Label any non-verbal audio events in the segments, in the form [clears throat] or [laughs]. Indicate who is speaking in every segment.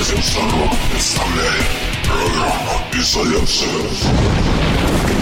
Speaker 1: Магазин Сорок представляет программу «Изоляция».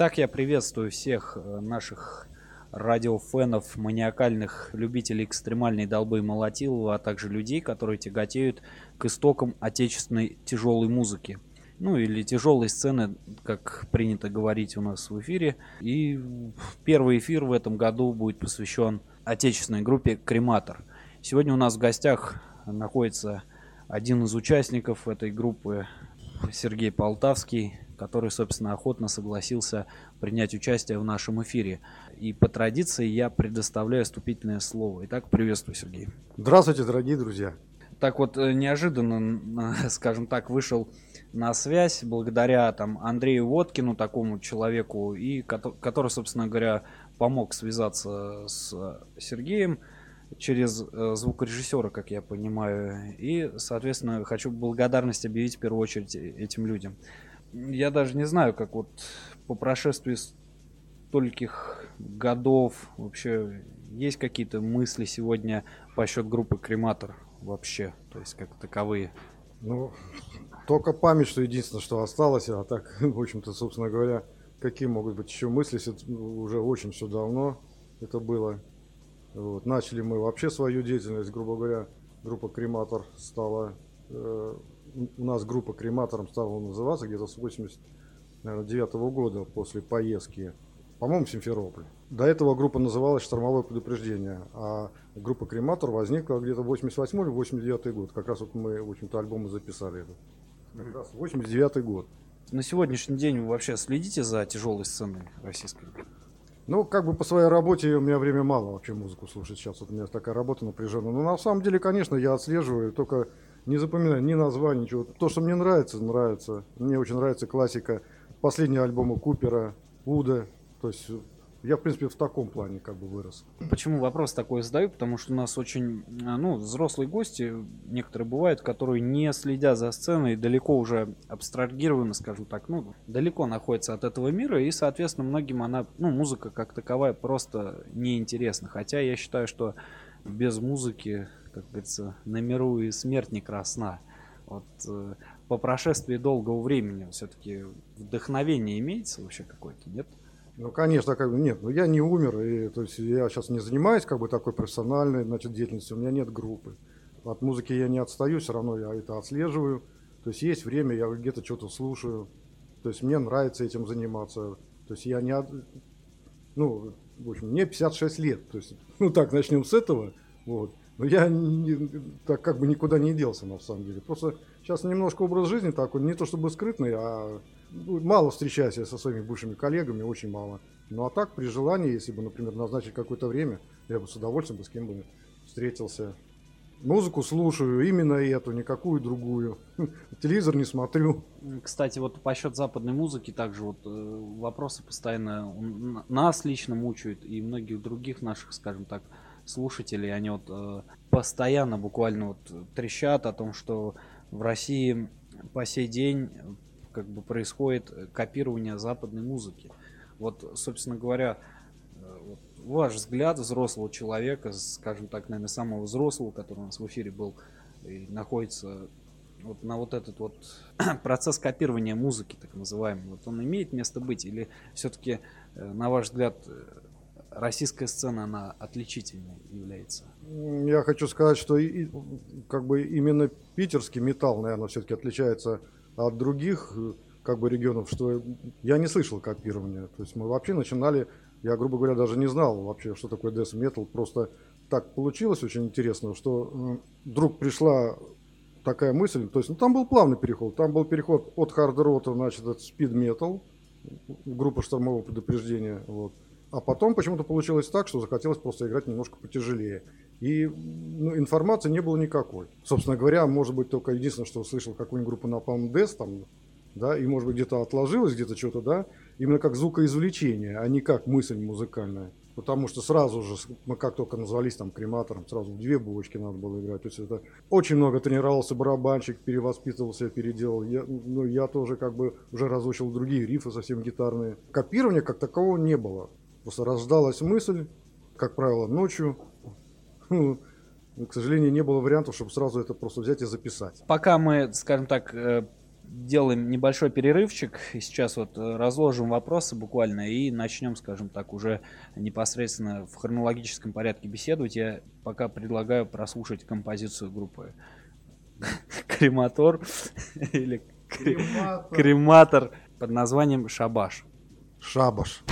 Speaker 2: Итак, я приветствую всех э, наших радиофенов, маниакальных любителей экстремальной долбы Молотилова, а также людей, которые тяготеют к истокам отечественной тяжелой музыки. Ну или тяжелой сцены, как принято говорить у нас в эфире. И первый эфир в этом году будет посвящен отечественной группе «Крематор». Сегодня у нас в гостях находится один из участников этой группы, Сергей Полтавский, который, собственно, охотно согласился принять участие в нашем эфире. И по традиции я предоставляю вступительное слово. Итак, приветствую, Сергей.
Speaker 3: Здравствуйте, дорогие друзья.
Speaker 2: Так вот, э, неожиданно, [laughs] скажем так, вышел на связь благодаря там Андрею Водкину, такому человеку, и который, собственно говоря, помог связаться с Сергеем через э, звукорежиссера, как я понимаю. И, соответственно, хочу благодарность объявить в первую очередь этим людям я даже не знаю, как вот по прошествии стольких годов вообще есть какие-то мысли сегодня по счет группы Крематор вообще, то есть как таковые?
Speaker 3: Ну, только память, что единственное, что осталось, а так, [laughs] в общем-то, собственно говоря, какие могут быть еще мысли, уже очень все давно это было. Вот. Начали мы вообще свою деятельность, грубо говоря, группа Крематор стала э, у нас группа крематором стала называться где-то с 89 -го года после поездки, по-моему, в Симферополь. До этого группа называлась «Штормовое предупреждение», а группа «Крематор» возникла где-то 88 или 89 год. Как раз вот мы, в общем-то, альбомы записали. Это. Как раз 89 год.
Speaker 2: На сегодняшний день вы вообще следите за тяжелой сценой российской?
Speaker 3: Ну, как бы по своей работе у меня время мало вообще музыку слушать. Сейчас вот у меня такая работа напряженная. Но на самом деле, конечно, я отслеживаю, только не запоминаю ни название, ничего. То, что мне нравится, нравится. Мне очень нравится классика. Последние альбомы Купера, Уда. То есть я, в принципе, в таком плане как бы вырос.
Speaker 2: Почему вопрос такой задаю? Потому что у нас очень, а, ну, взрослые гости, некоторые бывают, которые не следя за сценой, далеко уже абстрагированы, скажем так, ну, далеко находятся от этого мира, и, соответственно, многим она, ну, музыка как таковая просто неинтересна. Хотя я считаю, что без музыки как говорится, на миру и смерть не красна. Вот э, по прошествии долгого времени все-таки вдохновение имеется вообще какое-то, нет?
Speaker 3: Ну, конечно, как бы нет. Но я не умер, и то есть я сейчас не занимаюсь как бы такой профессиональной значит, деятельностью, у меня нет группы. От музыки я не отстаю, все равно я это отслеживаю. То есть есть время, я где-то что-то слушаю. То есть мне нравится этим заниматься. То есть я не... Ну, в общем, мне 56 лет. То есть, ну так, начнем с этого. Вот. Но я не, так как бы никуда не делся, на самом деле. Просто сейчас немножко образ жизни такой, не то чтобы скрытный, а ну, мало встречаюсь я со своими бывшими коллегами, очень мало. Ну а так, при желании, если бы, например, назначить какое-то время, я бы с удовольствием бы с кем бы встретился. Музыку слушаю, именно эту, никакую другую. [laughs] Телевизор не смотрю.
Speaker 2: Кстати, вот по счет западной музыки также вот э, вопросы постоянно нас лично мучают и многих других наших, скажем так, слушателей, они вот э, постоянно буквально вот трещат о том, что в России по сей день как бы происходит копирование западной музыки. Вот, собственно говоря, э, вот, ваш взгляд взрослого человека, скажем так, наверное, самого взрослого, который у нас в эфире был и находится вот на вот этот вот [clears throat] процесс копирования музыки, так называемый, вот он имеет место быть или все-таки, э, на ваш взгляд, российская сцена, она отличительной является?
Speaker 3: Я хочу сказать, что и, как бы именно питерский металл, наверное, все-таки отличается от других как бы регионов, что я не слышал копирования. То есть мы вообще начинали, я, грубо говоря, даже не знал вообще, что такое death metal. Просто так получилось очень интересно, что вдруг пришла такая мысль, то есть ну, там был плавный переход, там был переход от хард-рота, значит, от metal, группа штормового предупреждения, вот, а потом почему-то получилось так, что захотелось просто играть немножко потяжелее. И ну, информации не было никакой. Собственно говоря, может быть, только единственное, что услышал какую-нибудь группу Napalm Death, там, да, и может быть где-то отложилось, где-то что-то, да, именно как звукоизвлечение, а не как мысль музыкальная. Потому что сразу же, мы как только назвались там крематором, сразу в две булочки надо было играть. То есть это очень много тренировался барабанщик, перевоспитывался, переделал. Я, ну, я тоже как бы уже разучил другие рифы совсем гитарные. Копирования как такового не было. Просто рождалась мысль, как правило, ночью. Ну, к сожалению, не было вариантов, чтобы сразу это просто взять и записать.
Speaker 2: Пока мы, скажем так, э, делаем небольшой перерывчик. И сейчас вот э, разложим вопросы буквально и начнем, скажем так, уже непосредственно в хронологическом порядке беседовать. Я пока предлагаю прослушать композицию группы [laughs] Крематор или
Speaker 3: Крематор.
Speaker 2: Под названием Шабаш.
Speaker 3: Шабаш.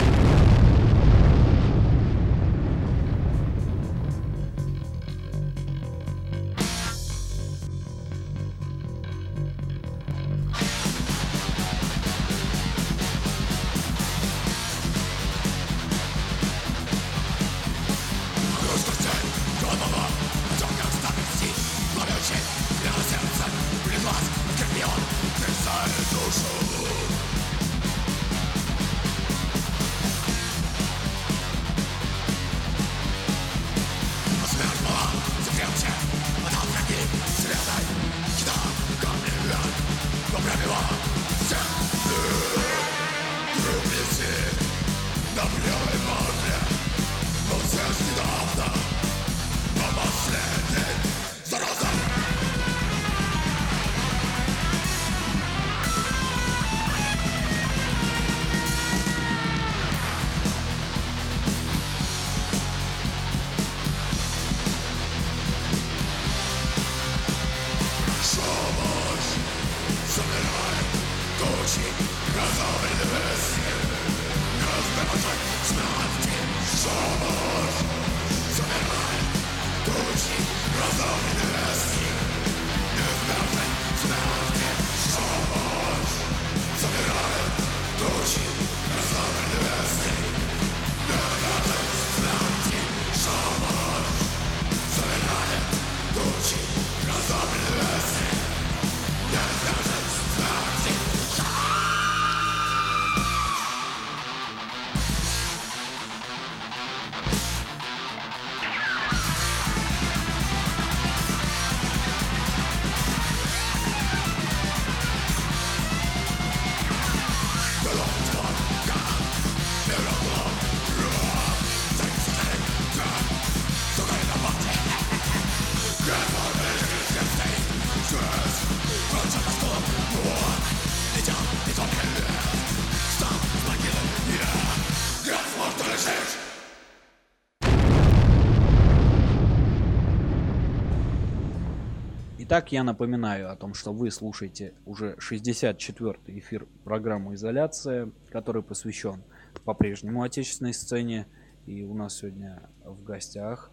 Speaker 2: Итак, я напоминаю о том, что вы слушаете уже 64-й эфир программы «Изоляция», который посвящен по-прежнему отечественной сцене. И у нас сегодня в гостях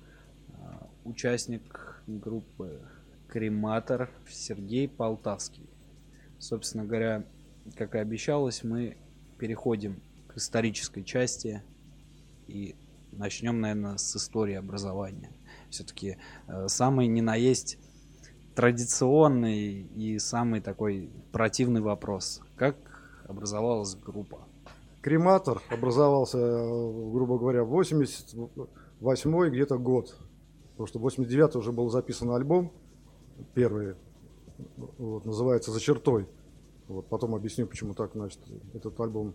Speaker 2: а, участник группы «Крематор» Сергей Полтавский. Собственно говоря, как и обещалось, мы переходим к исторической части и начнем, наверное, с истории образования. Все-таки э, самый не наесть традиционный и самый такой противный вопрос. Как образовалась группа?
Speaker 3: Крематор образовался, грубо говоря, в 88 где-то год. Потому что в 89 уже был записан альбом, первый, вот, называется «За чертой». Вот, потом объясню, почему так, значит, этот альбом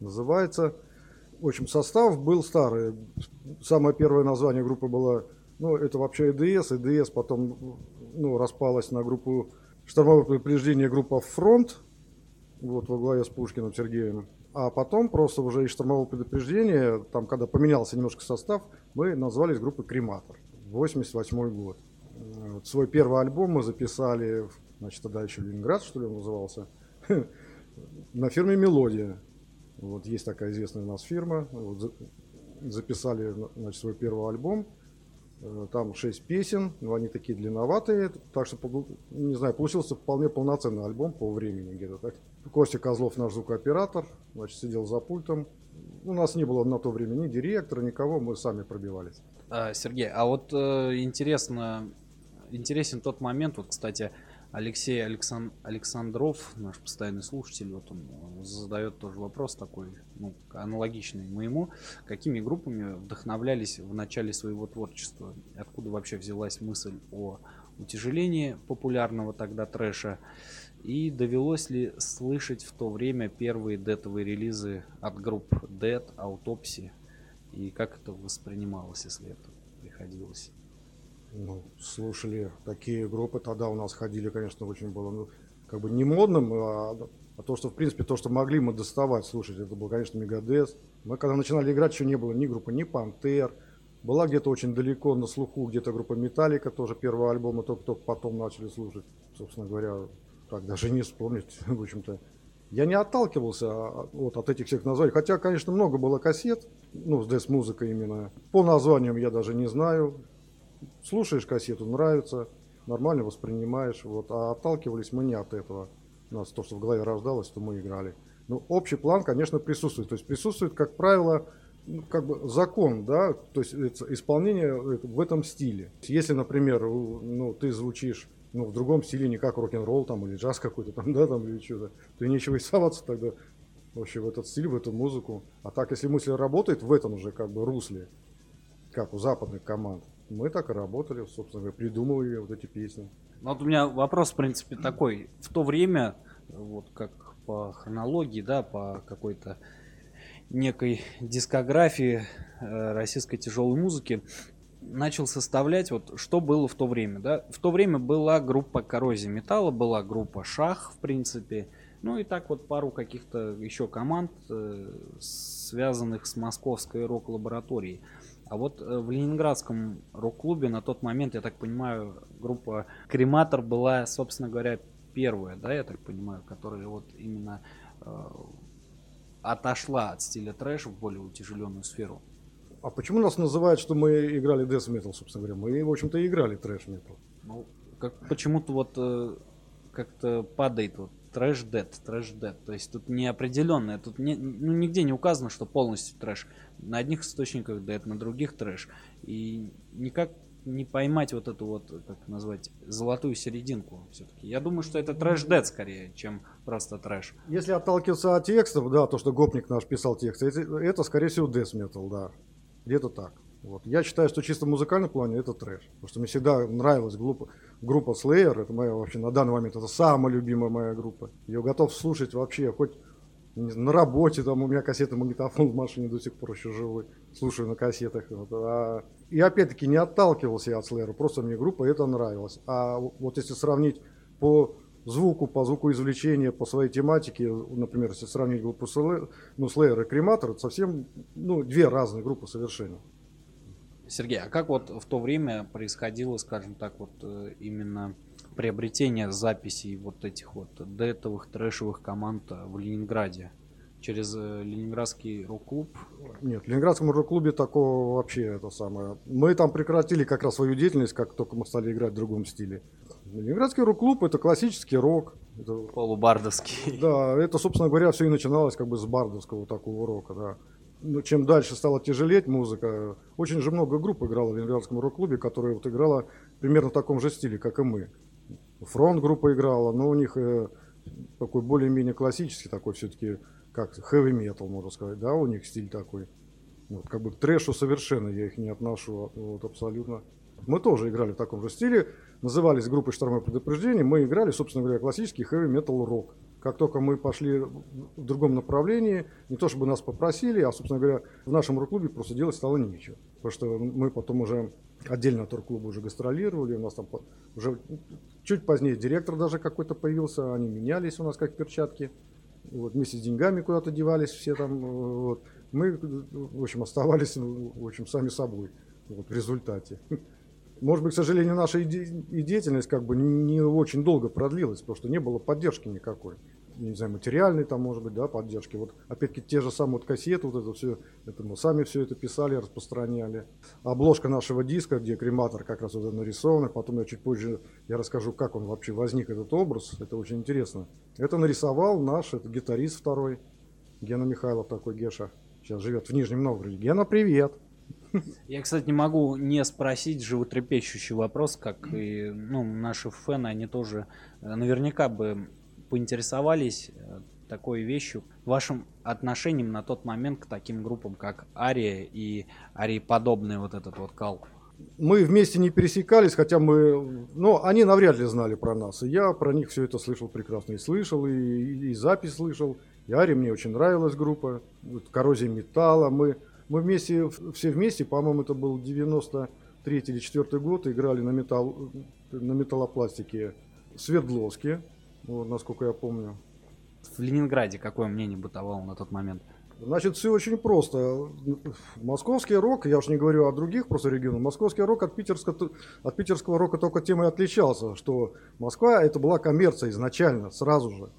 Speaker 3: называется. В общем, состав был старый. Самое первое название группы было, ну, это вообще ЭДС. ЭДС потом ну, распалась на группу штурмовое предупреждение группа «Фронт», вот во главе с Пушкиным Сергеем. А потом просто уже из штурмового предупреждения, там, когда поменялся немножко состав, мы назвались группой «Крематор». 88 год. Вот свой первый альбом мы записали, значит, тогда еще Ленинград, что ли, он назывался, [laughs] на фирме «Мелодия». Вот есть такая известная у нас фирма. Вот, записали значит, свой первый альбом. Э, там шесть песен, но они такие длинноватые, так что, не знаю, получился вполне полноценный альбом по времени где-то так. Костя Козлов, наш звукооператор, значит, сидел за пультом. у нас не было на то время ни директора, никого, мы сами пробивались.
Speaker 2: А, Сергей, а вот э, интересно, интересен тот момент, вот, кстати, Алексей Алексан... Александров, наш постоянный слушатель, вот он задает тоже вопрос такой, ну, аналогичный моему. Какими группами вдохновлялись в начале своего творчества? Откуда вообще взялась мысль о утяжелении популярного тогда трэша? И довелось ли слышать в то время первые детовые релизы от групп Dead, Autopsy? И как это воспринималось, если это приходилось?
Speaker 3: Ну, слушали такие группы, тогда у нас ходили, конечно, очень было, ну, как бы не модным, а, а то, что, в принципе, то, что могли мы доставать, слушать, это был, конечно, Мегадес. Мы когда начинали играть, еще не было ни группы, ни Пантер. Была где-то очень далеко на слуху где-то группа Металлика, тоже первый альбом, мы только-только потом начали слушать. Собственно говоря, так даже не вспомнить, [laughs] в общем-то. Я не отталкивался а, вот, от этих всех названий. Хотя, конечно, много было кассет, ну, с дэс-музыкой именно. По названиям я даже не знаю слушаешь кассету, нравится, нормально воспринимаешь. Вот, а отталкивались мы не от этого. У нас то, что в голове рождалось, то мы играли. Ну, общий план, конечно, присутствует. То есть присутствует, как правило, ну, как бы закон, да, то есть исполнение в этом стиле. Если, например, ну, ты звучишь ну, в другом стиле, не как рок-н-ролл там или джаз какой-то там, [laughs] да, там или что-то, то и нечего и соваться тогда вообще в этот стиль, в эту музыку. А так, если мысль работает в этом уже как бы русле, как у западных команд, мы так и работали, собственно говоря, придумывали вот эти песни.
Speaker 2: Ну, вот у меня вопрос, в принципе, такой. В то время, вот как по хронологии, да, по какой-то некой дискографии э, российской тяжелой музыки, начал составлять, вот что было в то время, да. В то время была группа коррозии металла, была группа Шах, в принципе, ну и так вот пару каких-то еще команд, э, связанных с московской рок-лабораторией. А вот э, в Ленинградском рок-клубе на тот момент, я так понимаю, группа Крематор была, собственно говоря, первая, да, я так понимаю, которая вот именно э, отошла от стиля трэш в более утяжеленную сферу.
Speaker 3: А почему нас называют, что мы играли death metal, собственно говоря? Мы, в общем-то, играли трэш metal.
Speaker 2: Ну, как, почему-то вот э, как-то падает вот трэш дед, трэш дед. То есть тут неопределенное, тут не, ну, нигде не указано, что полностью трэш. На одних источниках дед, на других трэш. И никак не поймать вот эту вот, как назвать, золотую серединку все-таки. Я думаю, что это трэш дед скорее, чем просто трэш.
Speaker 3: Если отталкиваться от текстов, да, то, что гопник наш писал текст, это, это скорее всего death metal, да. Где-то так. Вот. Я считаю, что чисто в музыкальном плане это трэш. Потому что мне всегда нравилась группа, группа Slayer. Это моя вообще на данный момент это самая любимая моя группа. Я готов слушать вообще хоть на работе, там у меня кассеты магнитофон в машине до сих пор еще живой. Слушаю на кассетах. Вот. А, и опять-таки не отталкивался я от Slayer, просто мне группа это нравилась. А вот если сравнить по звуку, по звукоизвлечению, по своей тематике, например, если сравнить группу Slayer, ну, Slayer и Крематор, это совсем ну, две разные группы совершенно.
Speaker 2: Сергей, а как вот в то время происходило, скажем так, вот э, именно приобретение записей вот этих вот детовых трэшевых команд в Ленинграде? Через э, Ленинградский рок-клуб?
Speaker 3: Нет, в Ленинградском рок-клубе такого вообще это самое. Мы там прекратили как раз свою деятельность, как только мы стали играть в другом стиле. Ленинградский рок-клуб это классический рок. Это,
Speaker 2: Полубардовский.
Speaker 3: Да, это, собственно говоря, все и начиналось как бы с бардовского такого рока, да чем дальше стала тяжелеть музыка, очень же много групп играло в Ленинградском рок-клубе, которая вот играла примерно в таком же стиле, как и мы. Фронт группа играла, но у них э, такой более-менее классический такой все-таки, как heavy metal, можно сказать, да, у них стиль такой. Вот, как бы к трэшу совершенно я их не отношу, вот абсолютно. Мы тоже играли в таком же стиле, назывались группой «Штормое предупреждение», мы играли, собственно говоря, классический heavy metal рок. Как только мы пошли в другом направлении, не то чтобы нас попросили, а, собственно говоря, в нашем рок-клубе просто делать стало нечего. Потому что мы потом уже отдельно от рок-клуба уже гастролировали, у нас там уже чуть позднее директор даже какой-то появился, они менялись у нас как перчатки. Вот, вместе с деньгами куда-то девались все там. Вот. Мы, в общем, оставались, в общем, сами собой вот, в результате. Может быть, к сожалению, наша и деятельность как бы не очень долго продлилась, потому что не было поддержки никакой не знаю, материальной там, может быть, да, поддержки. Вот, опять-таки, те же самые вот кассеты, вот это все, это мы сами все это писали, распространяли. Обложка нашего диска, где крематор как раз вот нарисован, потом я чуть позже я расскажу, как он вообще возник, этот образ, это очень интересно. Это нарисовал наш это гитарист второй, Гена Михайлов такой, Геша, сейчас живет в Нижнем Новгороде. Гена, привет!
Speaker 2: Я, кстати, не могу не спросить животрепещущий вопрос, как и ну, наши фэны, они тоже э, наверняка бы поинтересовались э, такой вещью, вашим отношением на тот момент к таким группам, как Ария и Арии подобный вот этот вот кал.
Speaker 3: Мы вместе не пересекались, хотя мы, ну, они навряд ли знали про нас. И я про них все это слышал прекрасно. И слышал, и, и, и запись слышал. И Ари мне очень нравилась группа. Вот, Коррозия металла. Мы, мы вместе, все вместе, по-моему, это был 93 или 4 год, играли на, металл, на металлопластике в Свердловске, вот, насколько я помню.
Speaker 2: В Ленинграде какое мнение бытовало на тот момент?
Speaker 3: Значит, все очень просто. Московский рок, я уж не говорю о других просто регионах, московский рок от питерского, от питерского рока только тем и отличался, что Москва это была коммерция изначально, сразу же.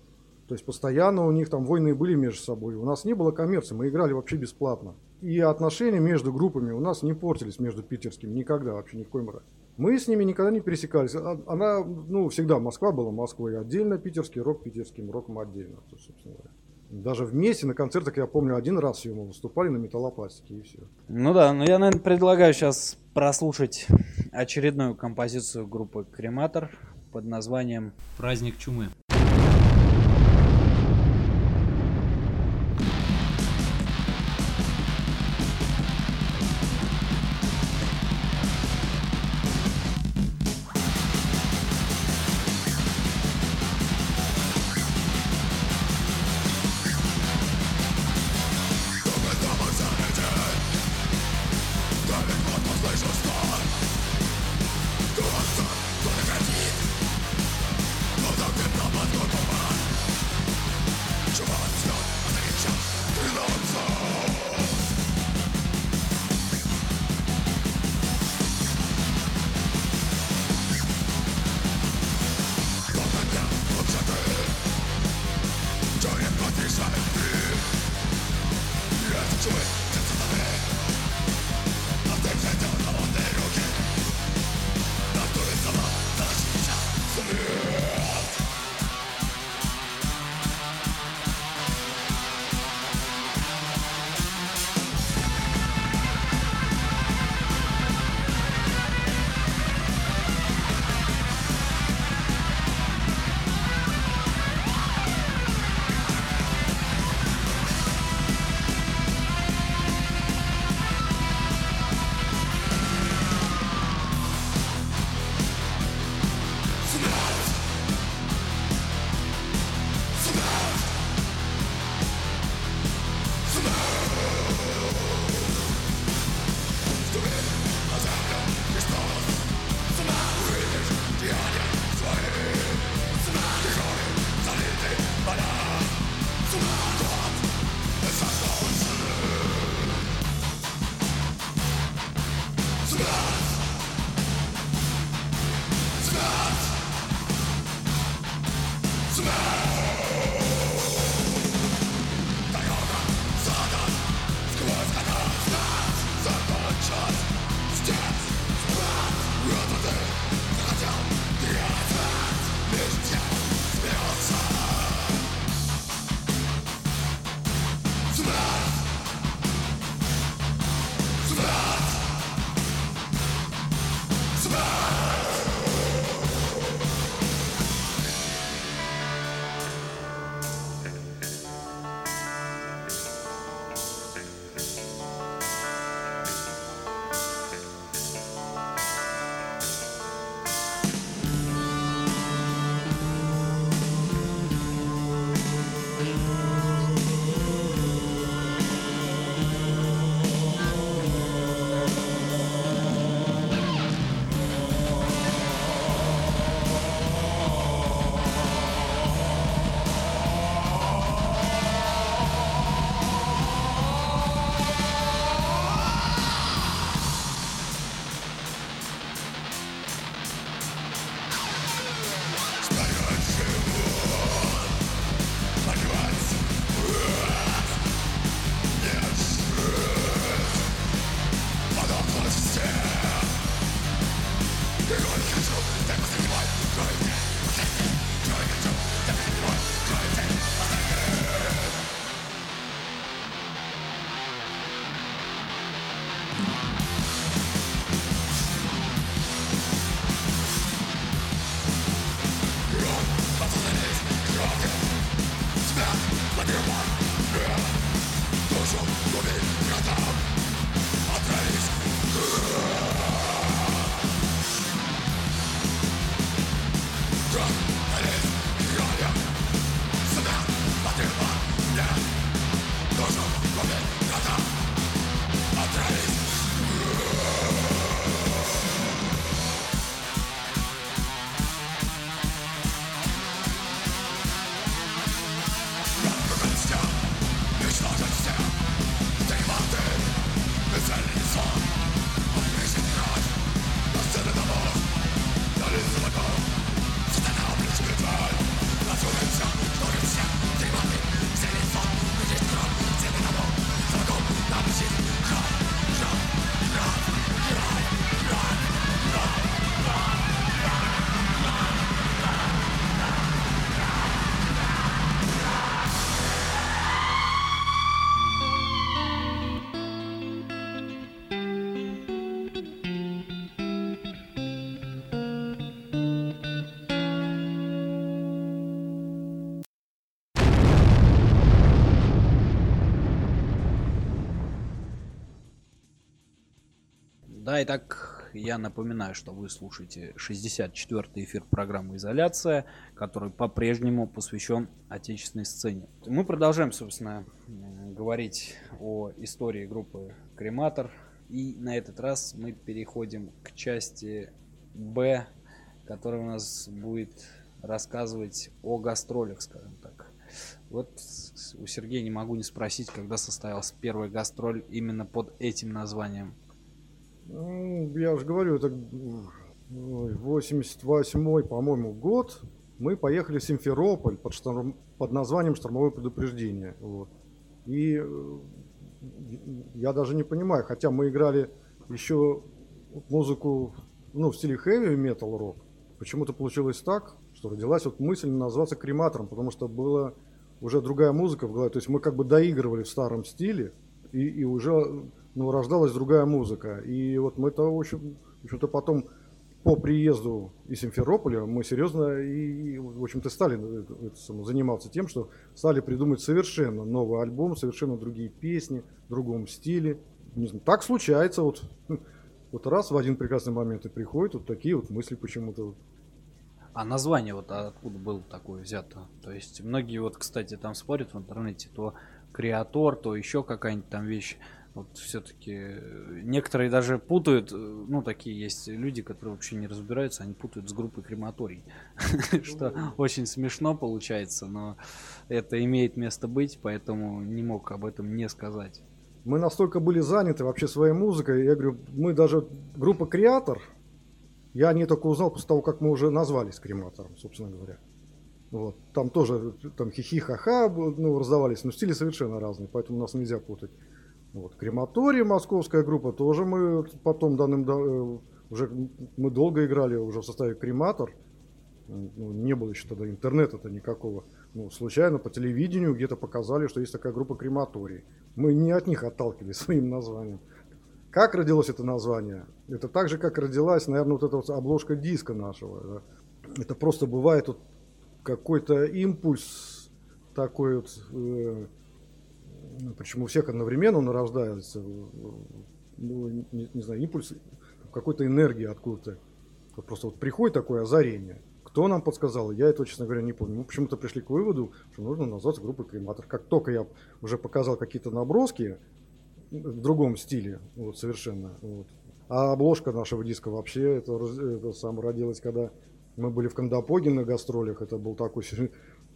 Speaker 3: То есть постоянно у них там войны были между собой. У нас не было коммерции, мы играли вообще бесплатно. И отношения между группами у нас не портились между питерскими никогда, вообще ни в коем разе. Мы с ними никогда не пересекались. А, она, ну, всегда Москва была Москвой отдельно, питерский рок питерским роком отдельно, собственно говоря. Даже вместе на концертах, я помню, один раз мы выступали на металлопластике и все.
Speaker 2: Ну да, но я, наверное, предлагаю сейчас прослушать очередную композицию группы Крематор под названием «Праздник чумы». Итак, я напоминаю, что вы слушаете 64-й эфир программы «Изоляция», который по-прежнему посвящен отечественной сцене. Мы продолжаем, собственно, говорить о истории группы «Крематор». И на этот раз мы переходим к части «Б», которая у нас будет рассказывать о гастролях, скажем так. Вот у Сергея не могу не спросить, когда состоялась первая гастроль именно под этим названием –
Speaker 3: я уже говорю, это 88-й, по-моему, год. Мы поехали в Симферополь под, шторм, под названием «Штормовое предупреждение». Вот. И э, я даже не понимаю, хотя мы играли еще музыку ну, в стиле хэви метал рок, почему-то получилось так, что родилась вот мысль назваться крематором, потому что была уже другая музыка в голове. То есть мы как бы доигрывали в старом стиле, и, и уже ну, рождалась другая музыка. И вот мы это, в общем, то потом по приезду из Симферополя мы серьезно и, в общем-то, стали это, заниматься тем, что стали придумать совершенно новый альбом, совершенно другие песни, в другом стиле. Не знаю, так случается, вот, [laughs] вот раз в один прекрасный момент и приходят вот такие вот мысли почему-то.
Speaker 2: А название вот откуда было такое взято? То есть многие вот, кстати, там спорят в интернете, то креатор, то еще какая-нибудь там вещь. Вот все-таки э, некоторые даже путают, э, ну такие есть люди, которые вообще не разбираются, они путают с группой крематорий, [laughs] что очень смешно получается, но это имеет место быть, поэтому не мог об этом не сказать.
Speaker 3: Мы настолько были заняты вообще своей музыкой, я говорю, мы даже группа Креатор, я не только узнал после того, как мы уже назвались крематором, собственно говоря. Вот. Там тоже там хихи-ха-ха ну, раздавались, но стили совершенно разные, поэтому нас нельзя путать. Вот. Крематорий, московская группа, тоже мы потом данным, э, уже мы долго играли уже в составе крематор. Ну, не было еще тогда интернета-то никакого. Ну, случайно по телевидению где-то показали, что есть такая группа крематорий. Мы не от них отталкивались [laughs] своим названием. Как родилось это название? Это так же, как родилась, наверное, вот эта вот обложка диска нашего. Да? Это просто бывает вот какой-то импульс такой вот э, ну, почему у всех одновременно он рождается, ну, не, не знаю, импульс какой-то энергии откуда-то. Вот просто вот приходит такое озарение. Кто нам подсказал, я этого, честно говоря, не помню. Мы почему-то пришли к выводу, что нужно назваться группой крематор. Как только я уже показал какие-то наброски в другом стиле, вот совершенно. Вот. А обложка нашего диска вообще, это, это сам родилась, когда мы были в Кандапоге на гастролях. Это был такой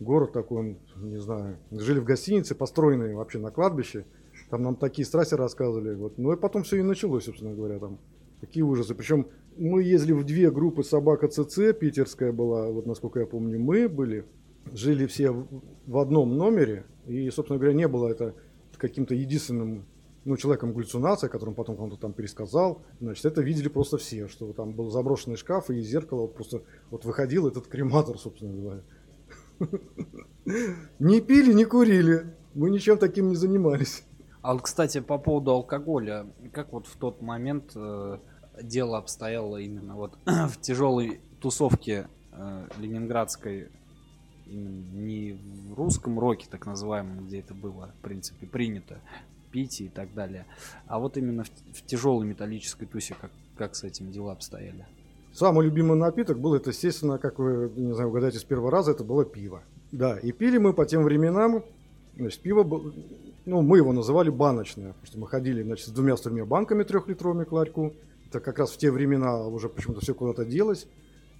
Speaker 3: город такой, не знаю, жили в гостинице, построенной вообще на кладбище. Там нам такие страсти рассказывали. Вот. Ну и потом все и началось, собственно говоря, там. Такие ужасы. Причем мы ездили в две группы собака ЦЦ, питерская была, вот насколько я помню, мы были. Жили все в одном номере. И, собственно говоря, не было это каким-то единственным ну, человеком галлюцинация, которым потом кому-то там пересказал. Значит, это видели просто все, что там был заброшенный шкаф и из зеркала вот просто вот выходил этот крематор, собственно говоря. Не пили, не курили. Мы ничем таким не занимались.
Speaker 2: А вот, кстати, по поводу алкоголя, как вот в тот момент э, дело обстояло именно вот [clears throat] в тяжелой тусовке э, ленинградской не в русском роке, так называемом, где это было, в принципе, принято пить и так далее, а вот именно в, в тяжелой металлической тусе, как, как с этим дела обстояли?
Speaker 3: Самый любимый напиток был, это, естественно, как вы, не знаю, угадаете с первого раза, это было пиво. Да, и пили мы по тем временам, значит, пиво, было, ну, мы его называли баночное, потому что мы ходили, значит, с двумя-тремя банками трехлитровыми к ларьку. Это как раз в те времена уже почему-то все куда-то делось.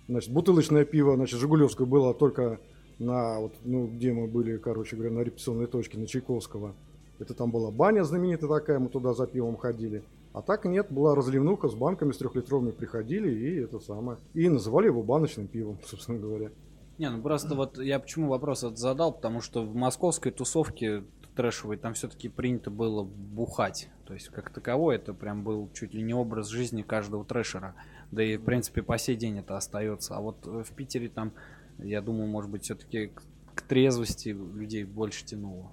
Speaker 3: Значит, бутылочное пиво, значит, Жигулевское было только на, вот, ну, где мы были, короче говоря, на репетиционной точке, на Чайковского. Это там была баня знаменитая такая, мы туда за пивом ходили. А так нет, была разливнуха с банками с трехлитровыми приходили и это самое. И называли его баночным пивом, [laughs] собственно говоря.
Speaker 2: Не, ну просто вот я почему вопрос этот задал, потому что в московской тусовке трэшевой там все-таки принято было бухать. То есть как таковой это прям был чуть ли не образ жизни каждого трэшера. Да и в принципе по сей день это остается. А вот в Питере там, я думаю, может быть все-таки к, к трезвости людей больше тянуло.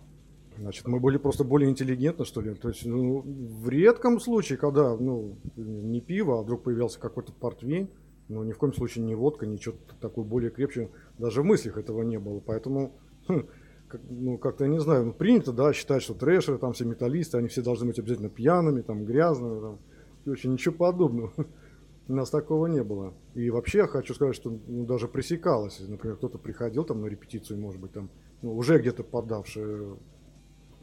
Speaker 3: Значит, мы были просто более интеллигентны, что ли. То есть, ну, в редком случае, когда, ну, не пиво, а вдруг появлялся какой-то портвейн, ну, ни в коем случае не водка, ничего такое более крепче, даже в мыслях этого не было. Поэтому, хм, ну, как-то, я не знаю, ну, принято, да, считать, что трэшеры, там все металлисты, они все должны быть обязательно пьяными, там, грязными, там, очень ничего подобного. У нас такого не было. И вообще хочу сказать, что ну, даже пресекалось. Например, кто-то приходил там на репетицию, может быть, там, ну, уже где-то поддавший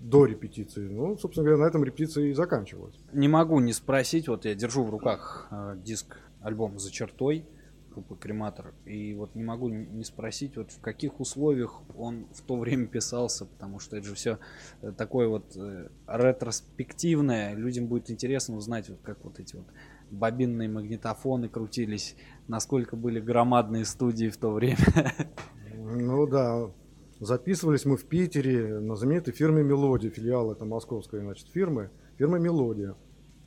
Speaker 3: до репетиции. Ну, собственно говоря, на этом репетиция и заканчивалась.
Speaker 2: Не могу не спросить, вот я держу в руках э, диск альбом «За чертой» группы «Крематор», и вот не могу не спросить, вот в каких условиях он в то время писался, потому что это же все э, такое вот э, ретроспективное, людям будет интересно узнать, вот как вот эти вот бобинные магнитофоны крутились, насколько были громадные студии в то время.
Speaker 3: Ну да, Записывались мы в Питере на знаменитой фирме «Мелодия», филиал это московской значит, фирмы, фирма «Мелодия».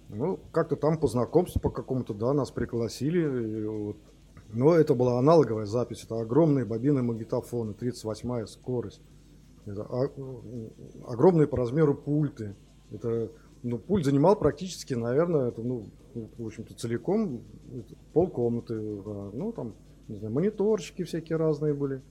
Speaker 3: Ну, как-то там по знакомству по какому-то, да, нас пригласили. Вот. Но это была аналоговая запись, это огромные бобины магнитофоны, 38-я скорость. Это огромные по размеру пульты. Это, ну, пульт занимал практически, наверное, это, ну, в общем-то, целиком полкомнаты. Да. Ну, там, не знаю, мониторчики всякие разные были.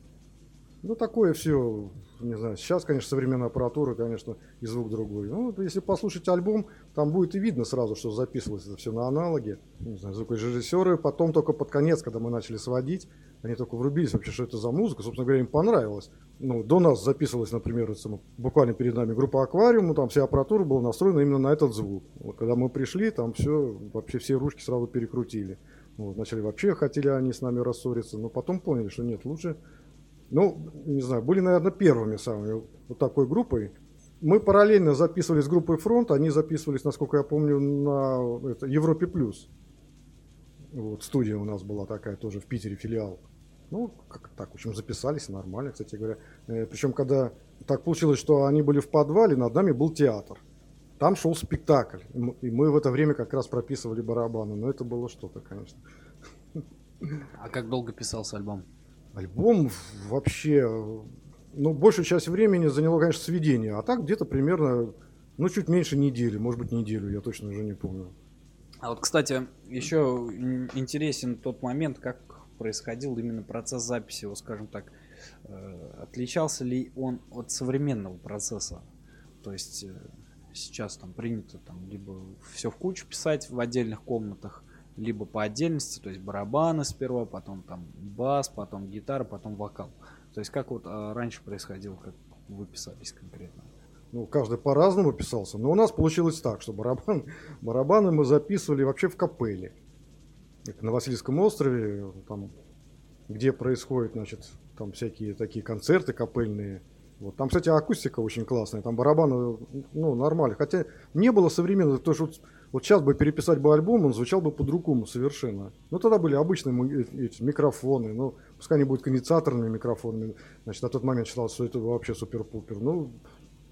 Speaker 3: Ну, такое все, не знаю, сейчас, конечно, современная аппаратура, конечно, и звук другой. Ну, если послушать альбом, там будет и видно сразу, что записывалось это все на аналоге. Не знаю, звукорежиссеры потом только под конец, когда мы начали сводить, они только врубились вообще, что это за музыка. Собственно говоря, им понравилось. Ну, до нас записывалась, например, буквально перед нами группа «Аквариум», там вся аппаратура была настроена именно на этот звук. Вот, когда мы пришли, там все, вообще все ручки сразу перекрутили. Вот, вначале вообще хотели они с нами рассориться, но потом поняли, что нет, лучше ну, не знаю, были, наверное, первыми самыми вот такой группой. Мы параллельно записывались с группой «Фронт», они записывались, насколько я помню, на это, Европе+. плюс. Вот, студия у нас была такая тоже в Питере, филиал. Ну, как так, в общем, записались нормально, кстати говоря. Э, причем, когда так получилось, что они были в подвале, над нами был театр. Там шел спектакль. И мы в это время как раз прописывали барабаны. Но это было что-то, конечно.
Speaker 2: А как долго писался альбом?
Speaker 3: Альбом вообще, ну, большую часть времени заняло, конечно, сведение, а так где-то примерно, ну, чуть меньше недели, может быть, неделю, я точно уже не помню.
Speaker 2: А вот, кстати, еще интересен тот момент, как происходил именно процесс записи, вот, скажем так, э, отличался ли он от современного процесса? То есть э, сейчас там принято там либо все в кучу писать в отдельных комнатах, либо по отдельности, то есть барабаны сперва, потом там бас, потом гитара, потом вокал. То есть как вот а, раньше происходило, как вы писались конкретно?
Speaker 3: Ну, каждый по-разному писался. Но у нас получилось так, что барабан, [laughs] барабаны мы записывали вообще в капелле. На Васильевском острове, там, где происходят, значит, там всякие такие концерты капельные. Вот. Там, кстати, акустика очень классная, там барабаны, ну, нормально. Хотя не было современных, то, что сейчас бы переписать бы альбом, он звучал бы по-другому совершенно. Ну, тогда были обычные эти микрофоны, ну, пускай они будут конденсаторными микрофонами. Значит, на тот момент считалось, что это вообще супер-пупер. Ну,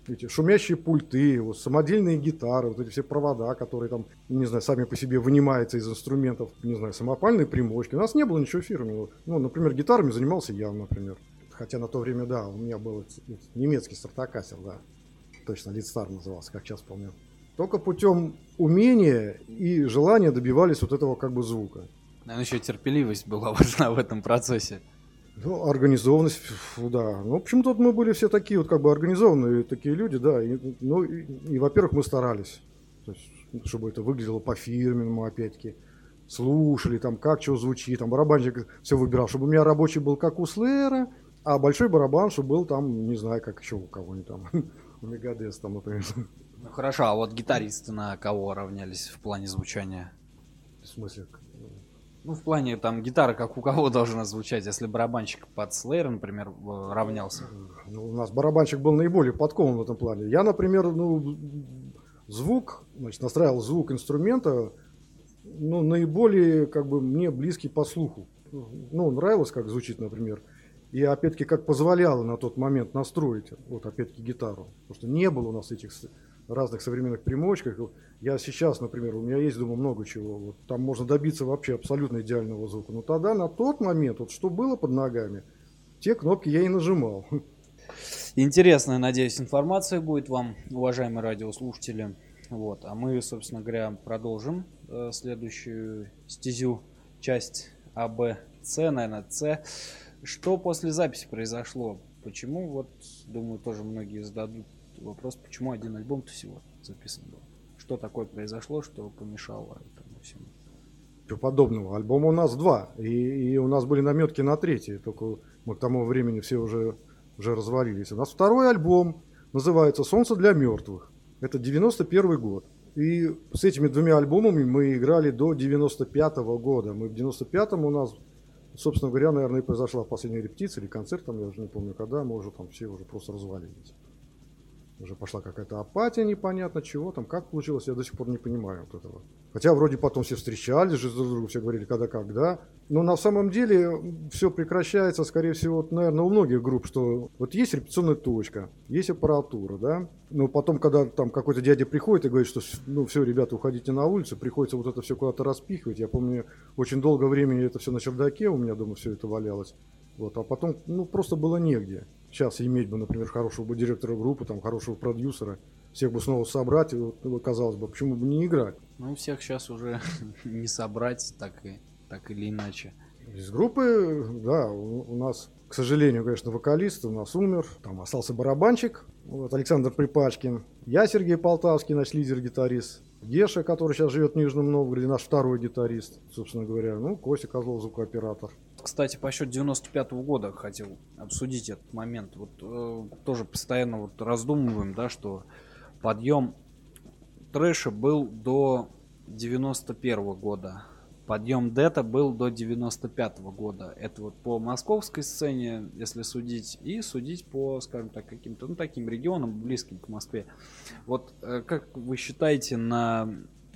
Speaker 3: эти шумящие пульты, вот, самодельные гитары, вот эти все провода, которые там, не знаю, сами по себе вынимаются из инструментов, не знаю, самопальные примочки. У нас не было ничего фирменного. Ну, например, гитарами занимался я, например. Хотя на то время, да, у меня был немецкий стартакасер, да. Точно, Лидстар назывался, как сейчас помню. Только путем умения и желания добивались вот этого как бы звука.
Speaker 2: Наверное, еще терпеливость была [laughs] важна в этом процессе.
Speaker 3: Ну, организованность, да. Ну, в общем, тут мы были все такие вот как бы организованные такие люди, да. И, ну, и, и, во-первых, мы старались, то есть, чтобы это выглядело по-фирменному, опять-таки. Слушали там, как что звучит, там барабанщик все выбирал, чтобы у меня рабочий был как у Слэра, а большой барабан, чтобы был там, не знаю, как еще у кого-нибудь там, [laughs] у Мегадес там, например.
Speaker 2: Ну хорошо, а вот гитаристы на кого равнялись в плане звучания?
Speaker 3: В смысле?
Speaker 2: Ну, в плане там гитара как у кого [laughs] должна звучать, если барабанщик под Slayer, например, равнялся?
Speaker 3: Ну, у нас барабанщик был наиболее подкован в этом плане. Я, например, ну, звук, значит, настраивал звук инструмента, ну, наиболее, как бы, мне близкий по слуху. Ну, нравилось, как звучит, например. И, опять-таки, как позволяло на тот момент настроить, вот, опять-таки, гитару. Потому что не было у нас этих разных современных примочках. Я сейчас, например, у меня есть дома много чего. Вот, там можно добиться вообще абсолютно идеального звука. Но тогда, на тот момент, вот что было под ногами, те кнопки я и нажимал.
Speaker 2: Интересная, надеюсь, информация будет вам, уважаемые радиослушатели. Вот. А мы, собственно говоря, продолжим э, следующую стезю, часть А, Б, С, наверное, С. Что после записи произошло? Почему, вот, думаю, тоже многие зададут вопрос, почему один альбом-то всего записан был. Что такое произошло, что помешало этому всему?
Speaker 3: Ничего подобного. Альбома у нас два. И, и у нас были наметки на третий. Только мы к тому времени все уже, уже развалились. У нас второй альбом называется «Солнце для мертвых». Это 91 год. И с этими двумя альбомами мы играли до 95 -го года. Мы в 95-м у нас, собственно говоря, наверное, произошла последняя репетиция или концерт, там, я уже не помню когда, мы уже там все уже просто развалились. Уже пошла какая-то апатия непонятно чего там, как получилось, я до сих пор не понимаю вот этого. Хотя вроде потом все встречались же друг другу, все говорили когда когда. Но на самом деле все прекращается, скорее всего, вот, наверное, у многих групп, что вот есть репетиционная точка, есть аппаратура, да. Но потом, когда там какой-то дядя приходит и говорит, что ну все, ребята, уходите на улицу, приходится вот это все куда-то распихивать. Я помню, очень долгое времени это все на чердаке у меня дома все это валялось. Вот, а потом, ну, просто было негде. Сейчас иметь бы, например, хорошего бы директора группы, там, хорошего продюсера, всех бы снова собрать, и вот, вот казалось бы, почему бы не играть?
Speaker 2: Ну, всех сейчас уже [laughs] не собрать, так, и, так или иначе.
Speaker 3: Из группы, да, у, у нас, к сожалению, конечно, вокалист у нас умер, там остался барабанщик, вот, Александр Припачкин, я Сергей Полтавский, наш лидер-гитарист, Геша, который сейчас живет в Нижнем Новгороде, наш второй гитарист, собственно говоря, ну, Костя Козлов, звукооператор
Speaker 2: кстати, по счету 95 -го года хотел обсудить этот момент. Вот э, тоже постоянно вот раздумываем, да, что подъем трэша был до 91 -го года. Подъем Дета был до 95 -го года. Это вот по московской сцене, если судить, и судить по, скажем так, каким-то, ну, таким регионам, близким к Москве. Вот э, как вы считаете, на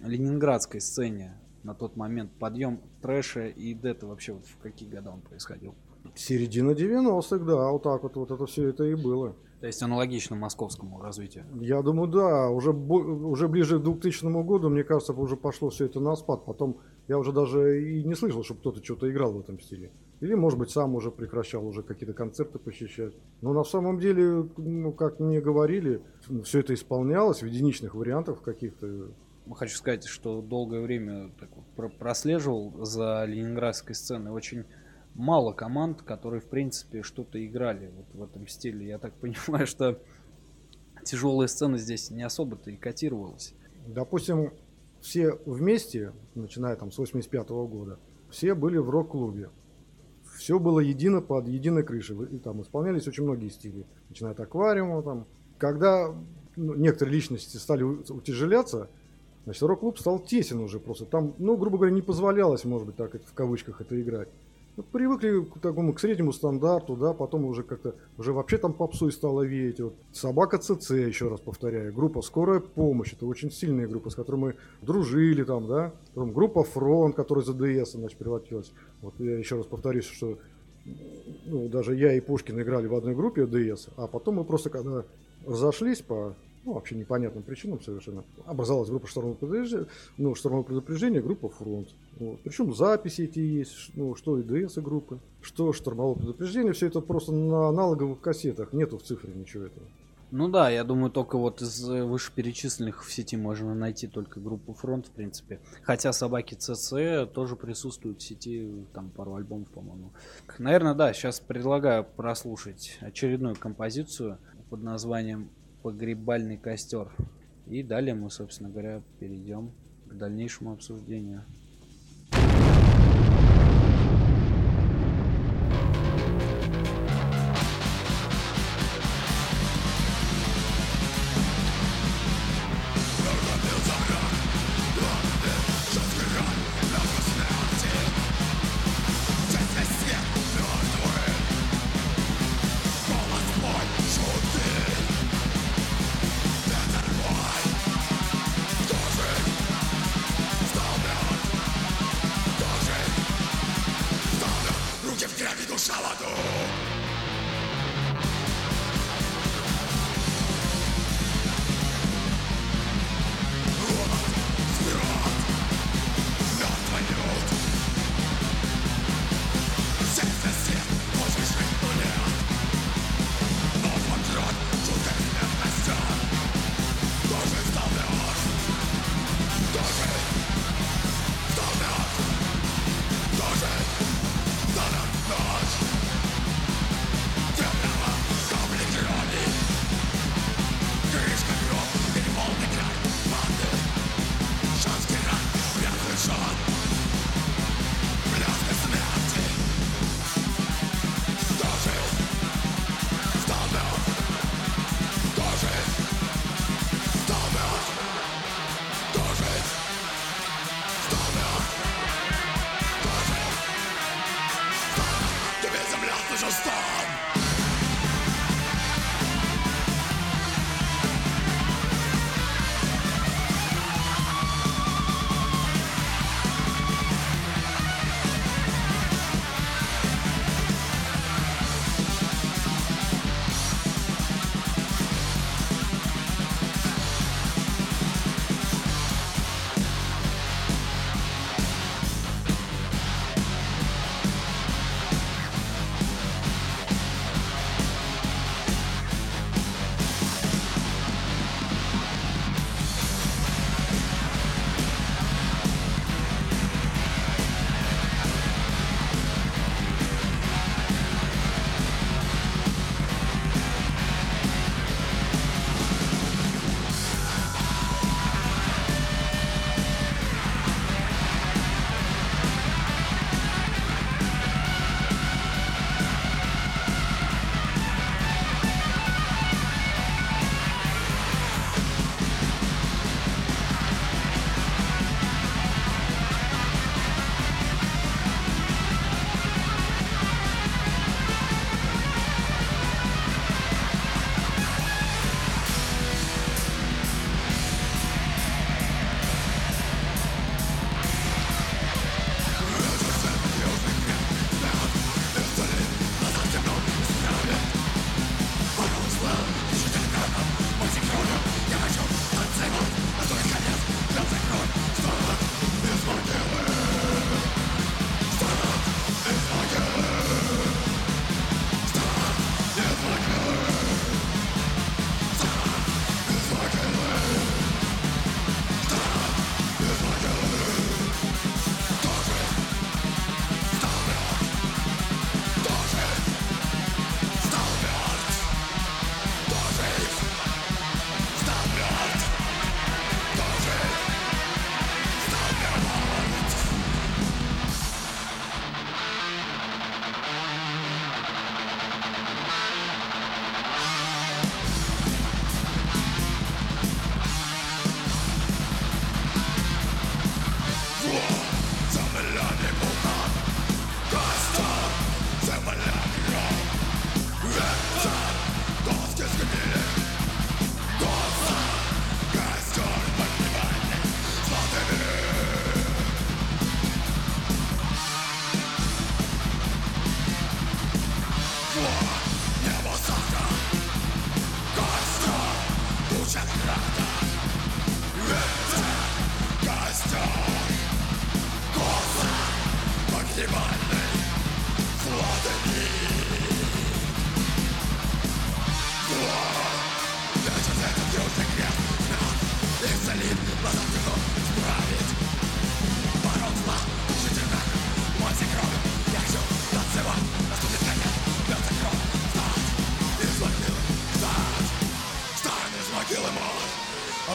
Speaker 2: ленинградской сцене на тот момент подъем трэша и дета вообще вот в какие года он происходил?
Speaker 3: Середина 90-х, да, вот так вот, вот это все это и было.
Speaker 2: То есть аналогично московскому развитию?
Speaker 3: Я думаю, да. Уже, уже ближе к 2000 году, мне кажется, уже пошло все это на спад. Потом я уже даже и не слышал, чтобы кто-то что-то играл в этом стиле. Или, может быть, сам уже прекращал уже какие-то концерты посещать. Но на самом деле, ну, как мне говорили, все это исполнялось в единичных вариантах каких-то
Speaker 2: хочу сказать, что долгое время так вот прослеживал за ленинградской сценой. Очень мало команд, которые, в принципе, что-то играли вот в этом стиле. Я так [laughs] понимаю, что тяжелая сцена здесь не особо-то и котировалась.
Speaker 3: Допустим, все вместе, начиная там с 85 -го года, все были в рок-клубе. Все было едино под единой крышей. И там исполнялись очень многие стили. Начиная от аквариума там. Когда ну, некоторые личности стали утяжеляться, Значит, рок-клуб стал тесен уже просто. Там, ну, грубо говоря, не позволялось, может быть, так в кавычках это играть. Ну, привыкли к такому, к среднему стандарту, да, потом уже как-то, уже вообще там попсой стало веять. Вот. Собака ЦЦ, еще раз повторяю, группа «Скорая помощь», это очень сильная группа, с которой мы дружили там, да. Потом группа «Фронт», которая за ДС, значит, превратилась. Вот я еще раз повторюсь, что ну, даже я и Пушкин играли в одной группе ДС, а потом мы просто когда разошлись по ну, вообще непонятным причинам совершенно, образовалась группа штурмового предупреждения, ну, штурмового предупреждения, группа фронт. Вот. Причем записи эти есть, ну, что и ДС группы, что штурмовое предупреждение, все это просто на аналоговых кассетах, нету в цифре ничего этого.
Speaker 1: Ну да, я думаю, только вот из вышеперечисленных в сети можно найти только группу Фронт, в принципе. Хотя собаки ЦЦ тоже присутствуют в сети, там пару альбомов, по-моему. Наверное, да, сейчас предлагаю прослушать очередную композицию под названием «Погребальный костер». И далее мы, собственно говоря, перейдем к дальнейшему обсуждению.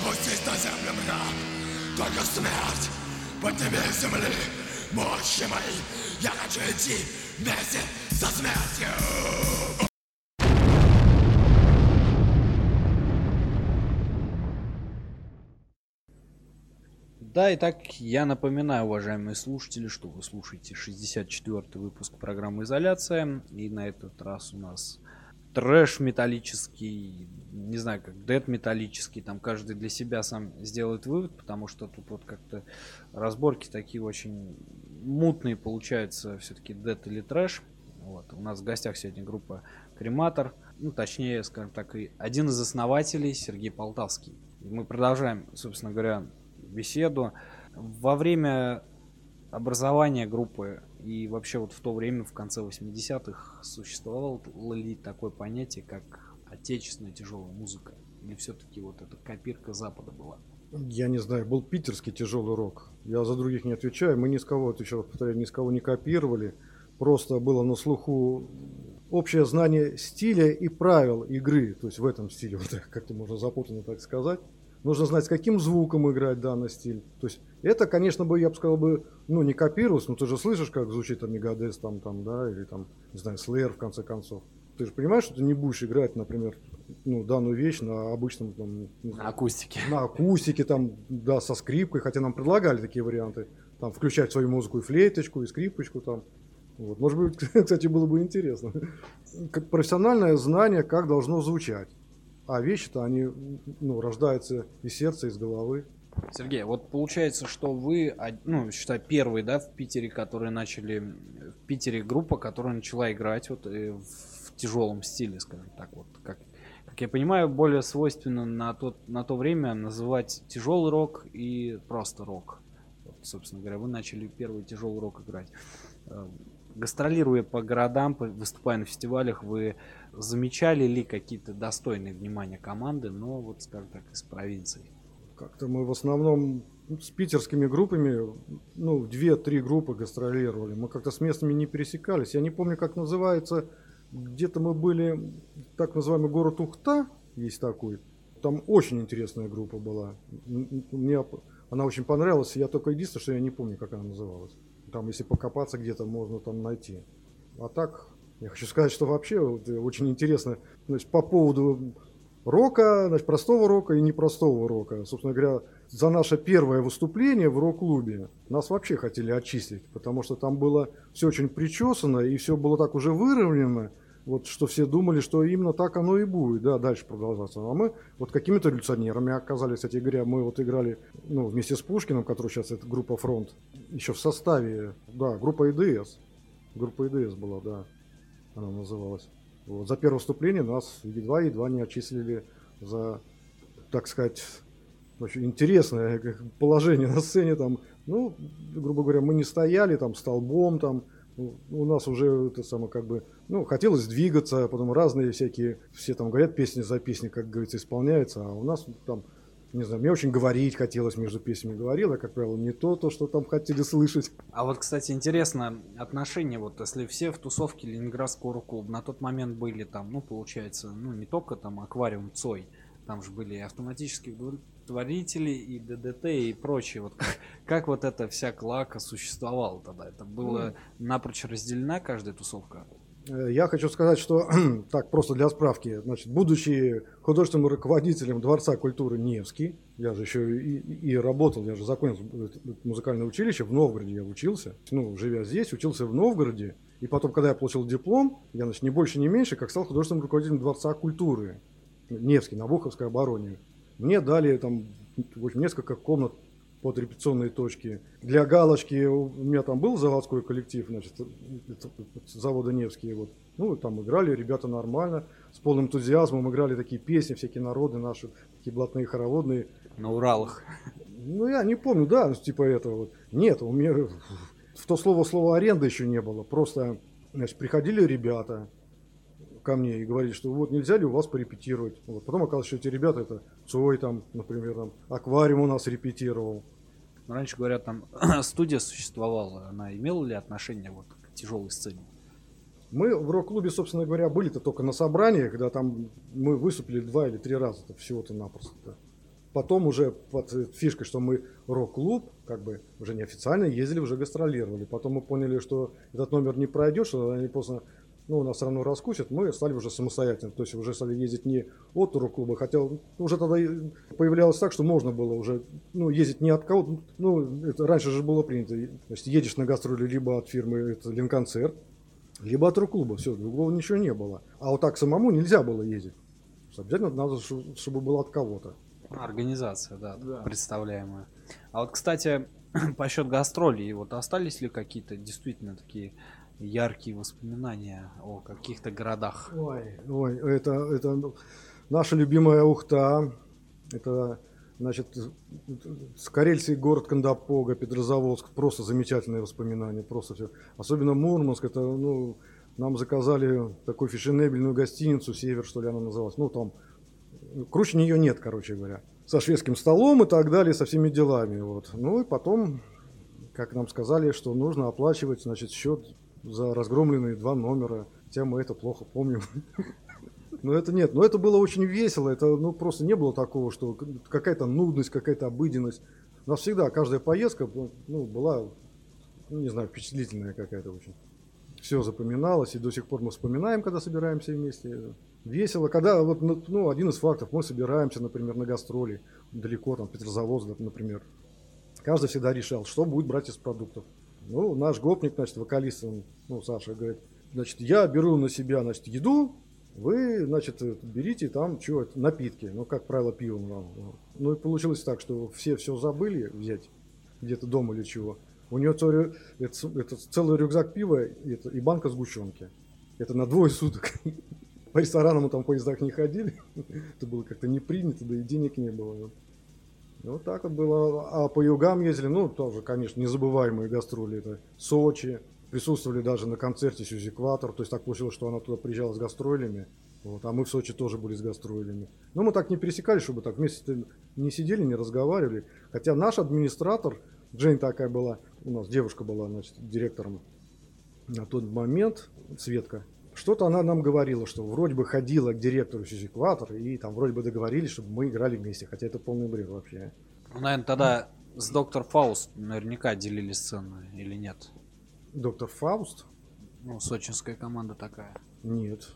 Speaker 1: Опустись на землю, брат Только смерть подними земли Мощи мои Я хочу идти вместе со смертью
Speaker 2: Да, и так я напоминаю, уважаемые слушатели, что вы слушаете 64-й выпуск программы «Изоляция». И на этот раз у нас трэш металлический, не знаю, как дед металлический, там каждый для себя сам сделает вывод, потому что тут вот как-то разборки такие очень мутные получаются, все-таки дед или трэш. Вот. У нас в гостях сегодня группа Крематор, ну, точнее, скажем так, и один из основателей Сергей Полтавский. И мы продолжаем, собственно говоря, беседу. Во время образования группы и вообще вот в то время, в конце 80-х, существовало ли такое понятие, как отечественная тяжелая музыка? Или все-таки вот эта копирка Запада была?
Speaker 3: Я не знаю, был питерский тяжелый рок. Я за других не отвечаю. Мы ни с кого, еще раз повторяю, ни с кого не копировали. Просто было на слуху общее знание стиля и правил игры. То есть в этом стиле, [laughs] вот как-то можно запутанно так сказать. Нужно знать, с каким звуком играть данный стиль. То есть это, конечно, бы, я бы сказал, бы, ну, не копировалось, но ты же слышишь, как звучит там Мегадес, там, там, да, или там, не знаю, Slayer, в конце концов. Ты же понимаешь, что ты не будешь играть, например, ну, данную вещь на обычном, там,
Speaker 2: на акустике.
Speaker 3: На акустике, там, да, со скрипкой, хотя нам предлагали такие варианты. Там, включать свою музыку и флейточку, и скрипочку, там. Вот. Может быть, [laughs] кстати, было бы интересно. Профессиональное знание, как должно звучать. А вещи-то, они ну, рождаются из сердца, из головы.
Speaker 2: Сергей, вот получается, что вы, ну, считай, первый, да, в Питере, которые начали, в Питере группа, которая начала играть вот э, в тяжелом стиле, скажем так, вот, как, как я понимаю, более свойственно на, тот, на то время называть тяжелый рок и просто рок. Вот, собственно говоря, вы начали первый тяжелый рок играть. Гастролируя по городам, выступая на фестивалях, вы замечали ли какие-то достойные внимания команды, но вот, скажем так, из провинции?
Speaker 3: Как-то мы в основном с питерскими группами, ну, две-три группы гастролировали. Мы как-то с местными не пересекались. Я не помню, как называется. Где-то мы были, так называемый город Ухта, есть такой. Там очень интересная группа была. Мне она очень понравилась. Я только единственное, что я не помню, как она называлась. Там, если покопаться где-то, можно там найти. А так, я хочу сказать, что вообще вот, э, очень интересно значит, по поводу рока, значит, простого рока и непростого рока. Собственно говоря, за наше первое выступление в рок-клубе нас вообще хотели очистить, потому что там было все очень причесано и все было так уже выровнено, вот что все думали, что именно так оно и будет, да, дальше продолжаться. А мы вот какими-то революционерами оказались, кстати говоря, мы вот играли, ну, вместе с Пушкиным, который сейчас это группа «Фронт», еще в составе, да, группа ИДС, группа ИДС была, да она называлась. Вот. За первое выступление нас едва-едва не отчислили за, так сказать, очень интересное положение на сцене. Там, ну, грубо говоря, мы не стояли там столбом, там, у нас уже это самое как бы, ну, хотелось двигаться, потом разные всякие, все там говорят песни за песни, как говорится, исполняются, а у нас там не знаю, мне очень говорить хотелось между песнями говорил, а, как правило, не то, то, что там хотели слышать.
Speaker 2: А вот, кстати, интересно, отношения, вот если все в тусовке Ленинградского рок-клуба на тот момент были там, ну, получается, ну, не только там аквариум Цой, там же были и автоматические удовлетворители, и ДДТ, и прочее. Вот как, как вот эта вся клака существовала тогда? Это было mm. напрочь разделена каждая тусовка?
Speaker 3: Э, я хочу сказать, что [clears throat] так просто для справки, значит, будучи художественным руководителем Дворца культуры Невский, я же еще и, и работал, я же закончил музыкальное училище, в Новгороде я учился, ну, живя здесь, учился в Новгороде, и потом, когда я получил диплом, я, значит, не больше, не меньше, как стал художественным руководителем Дворца культуры Невский, на Буховской обороне. Мне дали там в общем, несколько комнат под репетиционные точки. Для галочки у меня там был заводской коллектив, значит, завода Невские. Вот. Ну, там играли ребята нормально, с полным энтузиазмом играли такие песни, всякие народы наши, такие блатные хороводные.
Speaker 2: На Уралах.
Speaker 3: Ну, я не помню, да, ну, типа этого вот. Нет, у меня в то слово слово аренда еще не было. Просто, значит, приходили ребята ко мне и говорили, что вот нельзя ли у вас порепетировать. Вот. Потом оказалось, что эти ребята, это Цой там, например, там, аквариум у нас репетировал.
Speaker 2: Раньше, говорят, там [clears throat] студия существовала. Она имела ли отношение вот к тяжелой сцене?
Speaker 3: Мы в рок-клубе, собственно говоря, были-то только на собраниях, когда там мы выступили два или три раза всего-то напросто. -то. Потом уже под фишкой, что мы рок-клуб, как бы уже неофициально ездили, уже гастролировали. Потом мы поняли, что этот номер не пройдет, что они просто ну, нас все равно раскусят, мы стали уже самостоятельно. То есть уже стали ездить не от рок-клуба, хотя уже тогда появлялось так, что можно было уже ну, ездить не от кого-то. Ну, это раньше же было принято. Значит, едешь на гастроли либо от фирмы это Линконцерт, либо от рок-клуба. Все, другого ничего не было. А вот так самому нельзя было ездить. Обязательно надо, чтобы было от кого-то.
Speaker 2: Организация, да, да, представляемая. А вот, кстати, [clears throat] по счет гастролей, вот остались ли какие-то действительно такие яркие воспоминания о каких-то городах?
Speaker 3: Ой, ой, это, это наша любимая Ухта, это, значит, с Карельский город Кандапога, Петрозаводск, просто замечательные воспоминания, просто все. Особенно Мурманск, это, ну, нам заказали такую фешенебельную гостиницу, Север, что ли она называлась, ну, там круче нее нет, короче говоря. Со шведским столом и так далее, со всеми делами. Вот. Ну и потом, как нам сказали, что нужно оплачивать значит, счет за разгромленные два номера. Хотя мы это плохо помним. [laughs] Но это нет, но это было очень весело, это ну, просто не было такого, что какая-то нудность, какая-то обыденность. У нас всегда каждая поездка ну, была, ну, не знаю, впечатлительная какая-то очень. Все запоминалось, и до сих пор мы вспоминаем, когда собираемся вместе весело. Когда, вот, ну, ну, один из фактов, мы собираемся, например, на гастроли, далеко, там, Петрозаводск, например. Каждый всегда решал, что будет брать из продуктов. Ну, наш гопник, значит, вокалист, он, ну, Саша говорит, значит, я беру на себя, значит, еду, вы, значит, берите там, что, напитки, ну, как правило, пиво. Ну, ну, и получилось так, что все все забыли взять где-то дома или чего. У него целый, это, это целый рюкзак пива это, и банка сгущенки. Это на двое суток. [laughs] по ресторанам мы там в поездах не ходили. [laughs] Это было как-то не принято, да и денег не было. Вот так вот было. А по югам ездили, ну, тоже, конечно, незабываемые гастроли. Это Сочи. Присутствовали даже на концерте Сьюзи Кватер. То есть так получилось, что она туда приезжала с гастролями. Вот, а мы в Сочи тоже были с гастролями. Но мы так не пересекались, чтобы так вместе не сидели, не разговаривали. Хотя наш администратор, Джейн такая была, у нас девушка была, значит, директором на тот момент, Светка, что-то она нам говорила, что вроде бы ходила к директору Сизикватор, и там вроде бы договорились, чтобы мы играли вместе, хотя это полный бред вообще.
Speaker 2: Ну, наверное, тогда с доктор Фауст наверняка делили сцену или нет?
Speaker 3: Доктор Фауст?
Speaker 2: Ну, сочинская команда такая.
Speaker 3: Нет.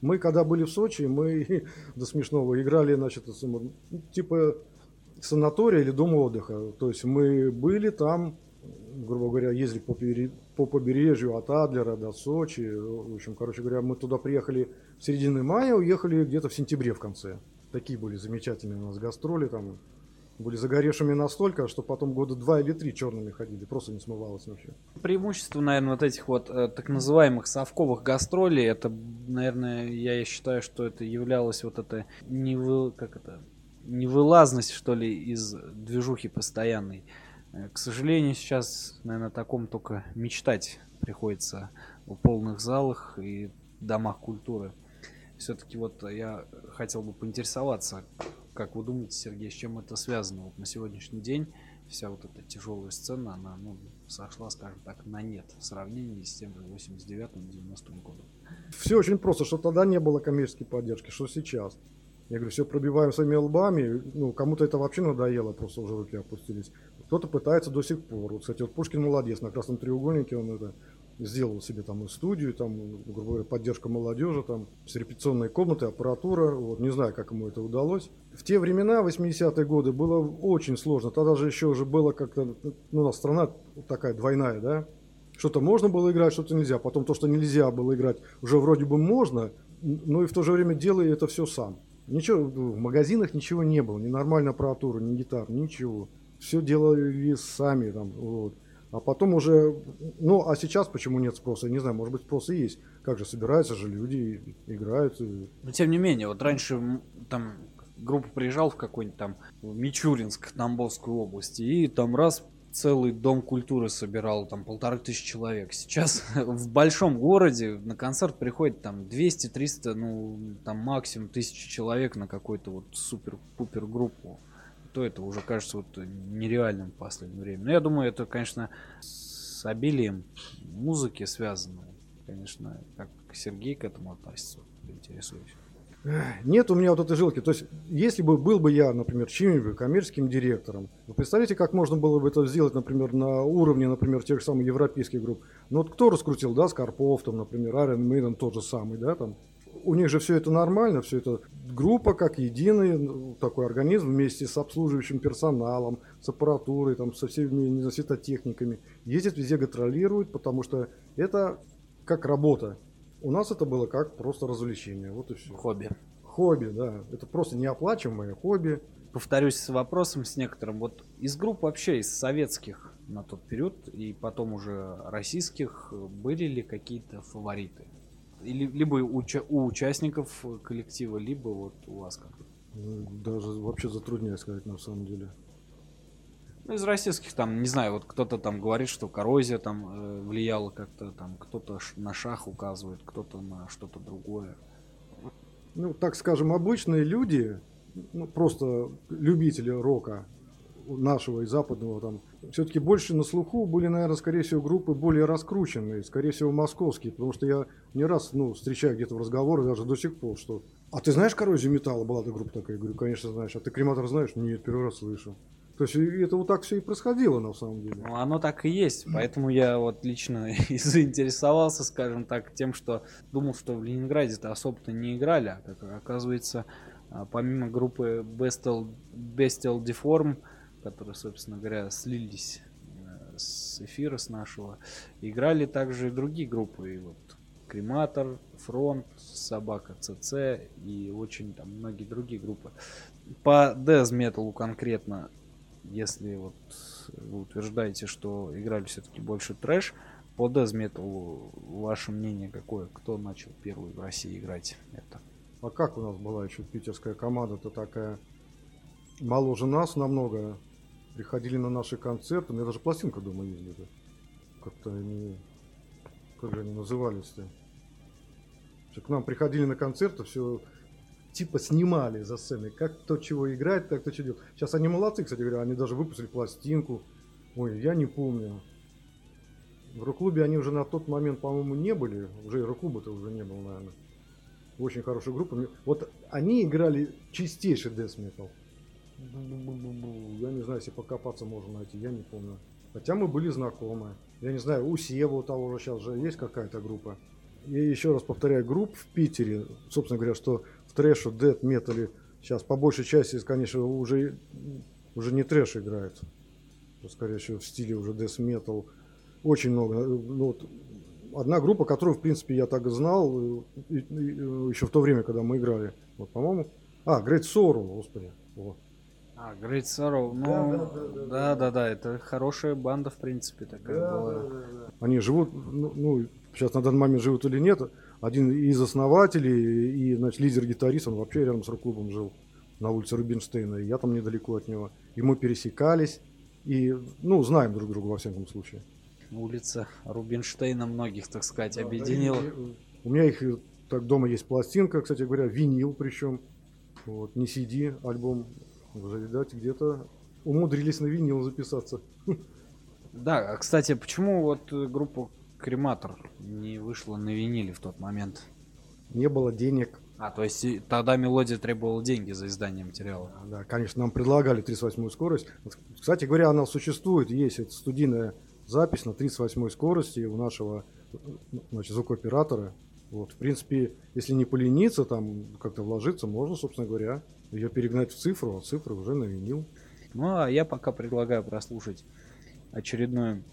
Speaker 3: Мы когда были в Сочи, мы [laughs] до смешного играли, значит, типа санатория или дом отдыха. То есть мы были там, грубо говоря, ездили по, пере... по побережью от Адлера до Сочи. В общем, короче говоря, мы туда приехали в середине мая, уехали где-то в сентябре в конце. Такие были замечательные у нас гастроли там. Были загоревшими настолько, что потом года два или три черными ходили, просто не смывалось вообще.
Speaker 2: Преимущество, наверное, вот этих вот э, так называемых совковых гастролей, это, наверное, я считаю, что это являлось вот это не вы, как это невылазность, что ли, из движухи постоянной. Э, к сожалению, сейчас, наверное, о таком только мечтать приходится в полных залах и домах культуры. Все-таки вот я хотел бы поинтересоваться, как вы думаете, Сергей, с чем это связано? Вот на сегодняшний день вся вот эта тяжелая сцена, она ну, сошла, скажем так, на нет в сравнении с тем же 89-90 годом.
Speaker 3: Все очень просто, что тогда не было коммерческой поддержки, что сейчас. Я говорю, все пробиваем своими лбами. Ну, кому-то это вообще надоело, просто уже руки опустились. Кто-то пытается до сих пор. Вот, кстати, вот Пушкин молодец, на Красном треугольнике он это сделал себе там и студию, там, грубо говоря, поддержка молодежи, там, с репетиционной комнатой, аппаратура, вот, не знаю, как ему это удалось. В те времена, 80-е годы, было очень сложно, тогда же еще уже было как-то, ну, у нас страна такая двойная, да, что-то можно было играть, что-то нельзя, потом то, что нельзя было играть, уже вроде бы можно, но и в то же время делай это все сам. Ничего, в магазинах ничего не было, ни нормальной аппаратуры, ни гитар, ничего. Все делали сами там, вот. А потом уже, ну, а сейчас почему нет спроса? Я не знаю, может быть, спрос и есть. Как же, собираются же люди, играют.
Speaker 2: Но тем не менее, вот раньше там группа приезжала в какой-нибудь там Мичуринск, Тамбовскую область, и там раз целый дом культуры собирал, там полторы тысячи человек. Сейчас [laughs] в большом городе на концерт приходит там 200-300, ну там максимум тысячи человек на какую-то вот супер-пупер группу. То это уже кажется вот нереальным в последнее время. Но я думаю, это, конечно, с обилием музыки связано. конечно, как Сергей к этому относится, интересуюсь.
Speaker 3: Нет у меня вот этой жилки. То есть, если бы был бы я, например, чьим-нибудь коммерческим директором, вы представляете, как можно было бы это сделать, например, на уровне, например, тех же самых европейских групп? Ну вот кто раскрутил, да, Скорпов, там, например, Iron Maiden тот же самый, да, там. У них же все это нормально, все это группа как единый ну, такой организм вместе с обслуживающим персоналом, с аппаратурой, там, со всеми не знаю, светотехниками. Ездят везде, гастролируют, потому что это как работа. У нас это было как просто развлечение. Вот и все.
Speaker 2: Хобби.
Speaker 3: Хобби, да. Это просто неоплачиваемое хобби.
Speaker 2: Повторюсь с вопросом с некоторым. Вот из групп вообще, из советских на тот период и потом уже российских, были ли какие-то фавориты? Или, либо у, у участников коллектива, либо вот у вас как?
Speaker 3: Даже вообще затрудняюсь сказать на самом деле.
Speaker 2: Ну, из российских там, не знаю, вот кто-то там говорит, что коррозия там э, влияла как-то, там кто-то на шах указывает, кто-то на что-то другое.
Speaker 3: Ну, так скажем, обычные люди, ну, просто любители рока нашего и западного там, все-таки больше на слуху были, наверное, скорее всего, группы более раскрученные, скорее всего, московские, потому что я не раз, ну, встречаю где-то в разговорах, даже до сих пор, что «А ты знаешь коррозию металла?» Была эта группа такая. Я говорю, конечно, знаешь. «А ты крематор знаешь?» Нет, первый раз слышу. То есть это вот так все и происходило на самом деле.
Speaker 2: Ну, оно так и есть. Поэтому я вот лично [laughs] и заинтересовался, скажем так, тем, что думал, что в Ленинграде-то особо-то не играли. А как оказывается, а, помимо группы Bestial, Bestial Deform, которые, собственно говоря, слились э, с эфира с нашего, играли также и другие группы. И вот Крематор, Фронт, Собака ЦЦ и очень там многие другие группы. По Death Metal конкретно если вот вы утверждаете, что играли все-таки больше трэш, по Death Metal ваше мнение какое? Кто начал первый в России играть это?
Speaker 3: А как у нас была еще питерская команда-то такая моложе нас намного. Приходили на наши концерты. У меня даже пластинка дома есть где-то. Как-то они... Как же они назывались-то? К нам приходили на концерты, все типа снимали за сценой, как кто чего играет, как кто что делает. Сейчас они молодцы, кстати говоря, они даже выпустили пластинку. Ой, я не помню. В рок-клубе они уже на тот момент, по-моему, не были. Уже и рок-клуба-то уже не было, наверное. Очень хорошая группа. Вот они играли чистейший death metal. Я не знаю, если покопаться можно найти, я не помню. Хотя мы были знакомы. Я не знаю, у Сева у того же сейчас же есть какая-то группа. Я еще раз повторяю, групп в Питере, собственно говоря, что трэшу, дэт, метале. Сейчас по большей части, конечно, уже, уже не трэш играет. Скорее всего, в стиле уже дэс метал. Очень много. Ну, вот, одна группа, которую, в принципе, я так знал и, и, и, еще в то время, когда мы играли. Вот, по-моему. А, Great Sorrow, господи. Вот.
Speaker 2: А, Great Sorrow, ну, да, да, да, да, да, да, да, это хорошая банда, в принципе, такая да, была. Да, да,
Speaker 3: да. Они живут, ну, ну, сейчас на данный момент живут или нет, один из основателей и значит, лидер-гитарист, он вообще рядом с рок-клубом жил на улице Рубинштейна, и я там недалеко от него. И мы пересекались, и, ну, знаем друг друга во всяком случае.
Speaker 2: Улица Рубинштейна многих, так сказать, да, объединила.
Speaker 3: У меня их так дома есть пластинка, кстати говоря, винил причем. Вот, не CD, альбом. Уже, видать, где-то умудрились на винил записаться.
Speaker 2: Да, а, кстати, почему вот группу Крематор не вышла на виниле в тот момент.
Speaker 3: Не было денег.
Speaker 2: А, то есть тогда мелодия требовала деньги за издание материала.
Speaker 3: Да, конечно, нам предлагали 38 скорость. Кстати говоря, она существует, есть это студийная запись на 38 скорости у нашего значит, звукооператора. Вот, в принципе, если не полениться, там как-то вложиться, можно, собственно говоря, ее перегнать в цифру, а цифры уже на винил.
Speaker 2: Ну, а я пока предлагаю прослушать очередную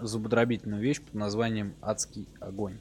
Speaker 2: зубодробительную вещь под названием «Адский огонь».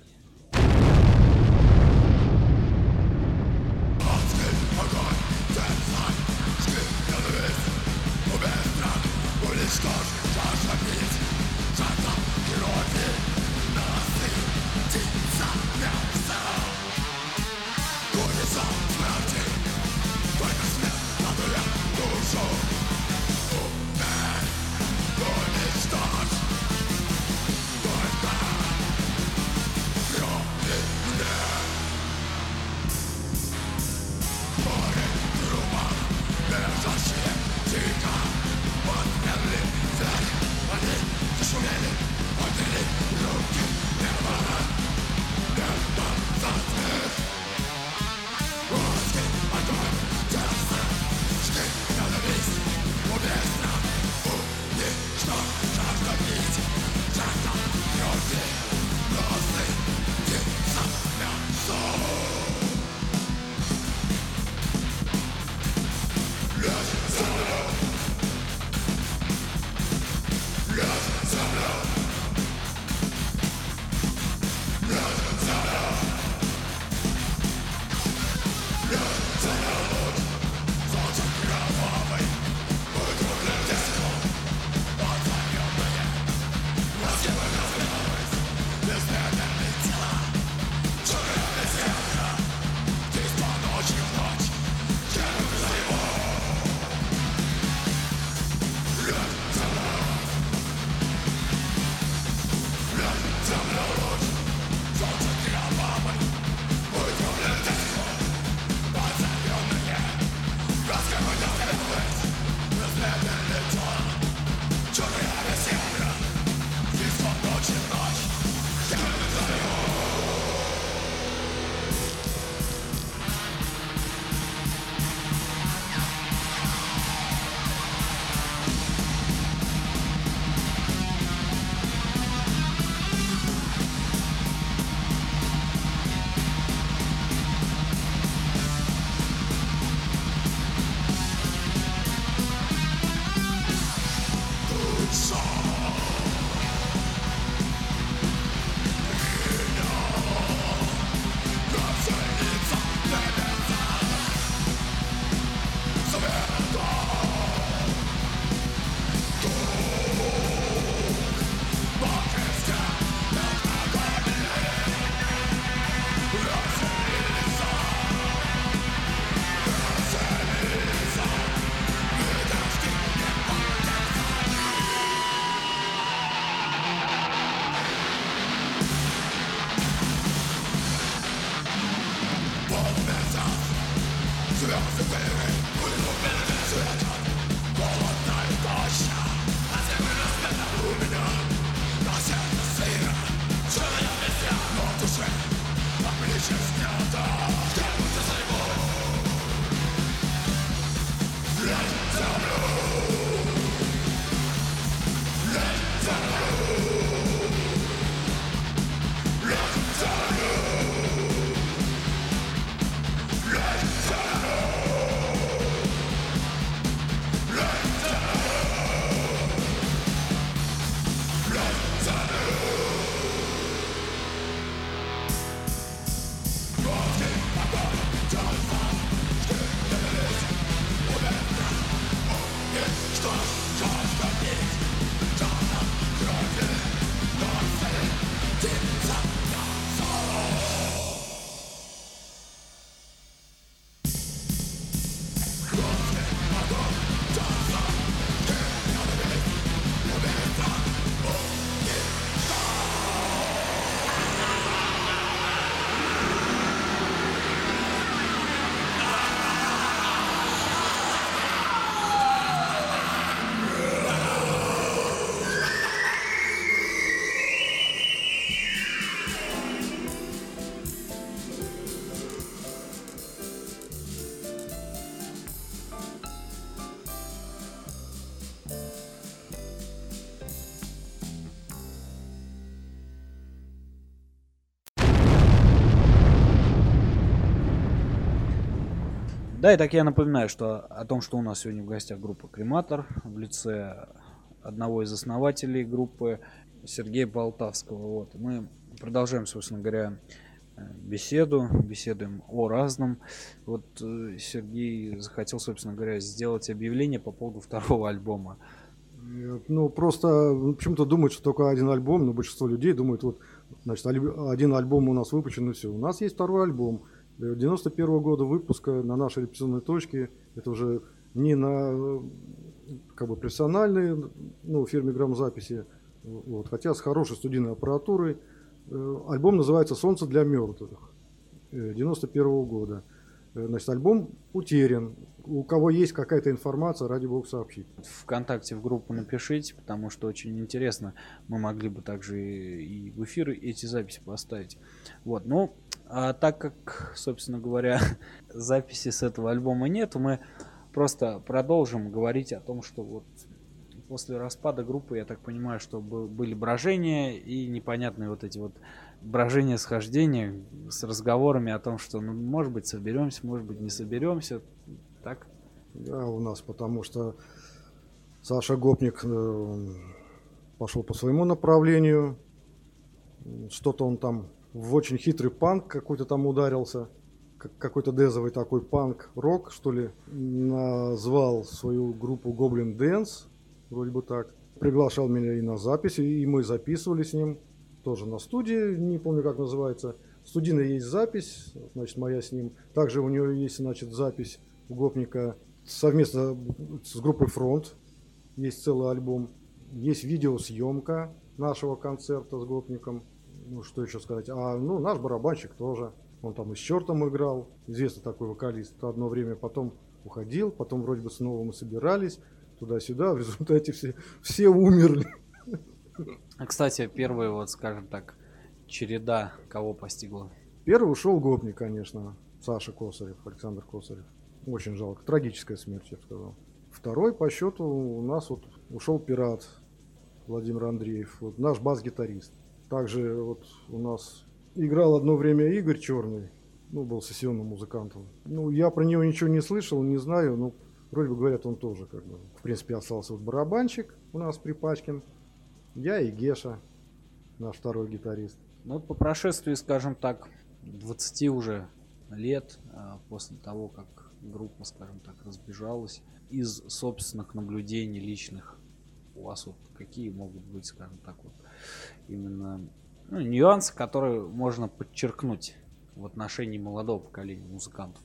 Speaker 2: Да, и так я напоминаю, что о том, что у нас сегодня в гостях группа Крематор в лице одного из основателей группы Сергея Болтавского. Вот. Мы продолжаем, собственно говоря, э, беседу, беседуем о разном. Вот э, Сергей захотел, собственно говоря, сделать объявление по поводу второго альбома.
Speaker 3: Ну, просто почему-то думают, что только один альбом, но большинство людей думают, вот, значит, один альбом у нас выпущен и все. У нас есть второй альбом, 91 -го года выпуска на нашей репетиционной точке. Это уже не на как бы профессиональной ну, фирме грамзаписи, вот, хотя с хорошей студийной аппаратурой. Э, альбом называется «Солнце для мертвых» 91 -го года. Э, значит, альбом утерян. У кого есть какая-то информация, ради бога сообщить.
Speaker 2: Вконтакте в группу напишите, потому что очень интересно. Мы могли бы также и в эфир эти записи поставить. Вот, ну, а так как, собственно говоря, [laughs] записи с этого альбома нет, мы просто продолжим говорить о том, что вот после распада группы, я так понимаю, что были брожения и непонятные вот эти вот брожения схождения с разговорами о том, что, ну, может быть, соберемся, может быть, не соберемся. Так?
Speaker 3: Да, у нас, потому что Саша Гопник э, пошел по своему направлению. Что-то он там в очень хитрый панк какой-то там ударился. Какой-то дезовый такой панк-рок, что ли. Назвал свою группу Goblin Dance вроде бы так. Приглашал меня и на записи, и мы записывали с ним, тоже на студии, не помню как называется. Студийная есть запись, значит, моя с ним. Также у него есть, значит, запись у Гопника совместно с группой Фронт. Есть целый альбом. Есть видеосъемка нашего концерта с Гопником. Ну, что еще сказать. А, ну, наш барабанщик тоже. Он там и с чертом играл. Известный такой вокалист. Одно время потом уходил, потом вроде бы снова мы собирались туда-сюда, в результате все, все умерли.
Speaker 2: А, кстати, первый, вот, скажем так, череда кого постигла?
Speaker 3: Первый ушел гопник, конечно, Саша Косарев, Александр Косарев. Очень жалко, трагическая смерть, я бы сказал. Второй по счету у нас вот ушел пират Владимир Андреев, вот наш бас-гитарист. Также вот у нас играл одно время Игорь Черный, ну, был сессионным музыкантом. Ну, я про него ничего не слышал, не знаю, но Вроде бы говорят, он тоже как бы, в принципе, остался вот барабанщик у нас Припачкин. Я и Геша, наш второй гитарист.
Speaker 2: Ну вот по прошествии, скажем так, 20 уже лет а, после того, как группа, скажем так, разбежалась, из собственных наблюдений личных у вас вот какие могут быть, скажем так, вот именно ну, нюансы, которые можно подчеркнуть в отношении молодого поколения музыкантов?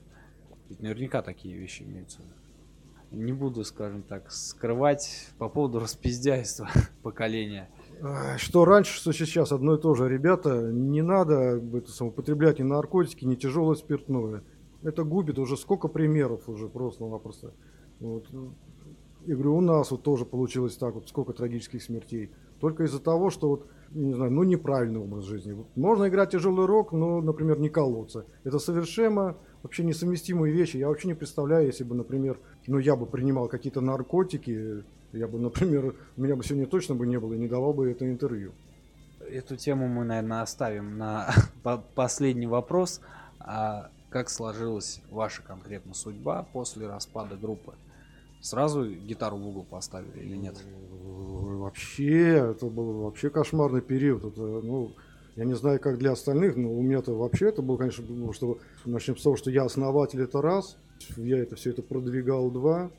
Speaker 2: Ведь наверняка такие вещи имеются не буду, скажем так, скрывать по поводу распиздяйства [laughs] поколения.
Speaker 3: Что раньше, что сейчас одно и то же. Ребята, не надо это, употреблять ни наркотики, ни тяжелое спиртное. Это губит уже сколько примеров уже просто-напросто. Вот. Я говорю, у нас вот тоже получилось так вот, сколько трагических смертей. Только из-за того, что вот, не знаю, ну неправильный образ жизни. Можно играть тяжелый рок, но, например, не колоться. Это совершенно вообще несовместимые вещи. Я вообще не представляю, если бы, например, ну, я бы принимал какие-то наркотики, я бы, [laughs] например, у меня бы сегодня точно бы не было и не давал бы это интервью.
Speaker 2: Эту тему мы, наверное, оставим на [laughs] последний вопрос. А как сложилась ваша конкретно судьба после распада группы? Сразу гитару в угол поставили или нет?
Speaker 3: Вообще, это был вообще кошмарный период. Это, ну, я не знаю, как для остальных, но у меня-то вообще это было, конечно, ну, что начнем с того, что я основатель, это раз. Я это все это продвигал, два.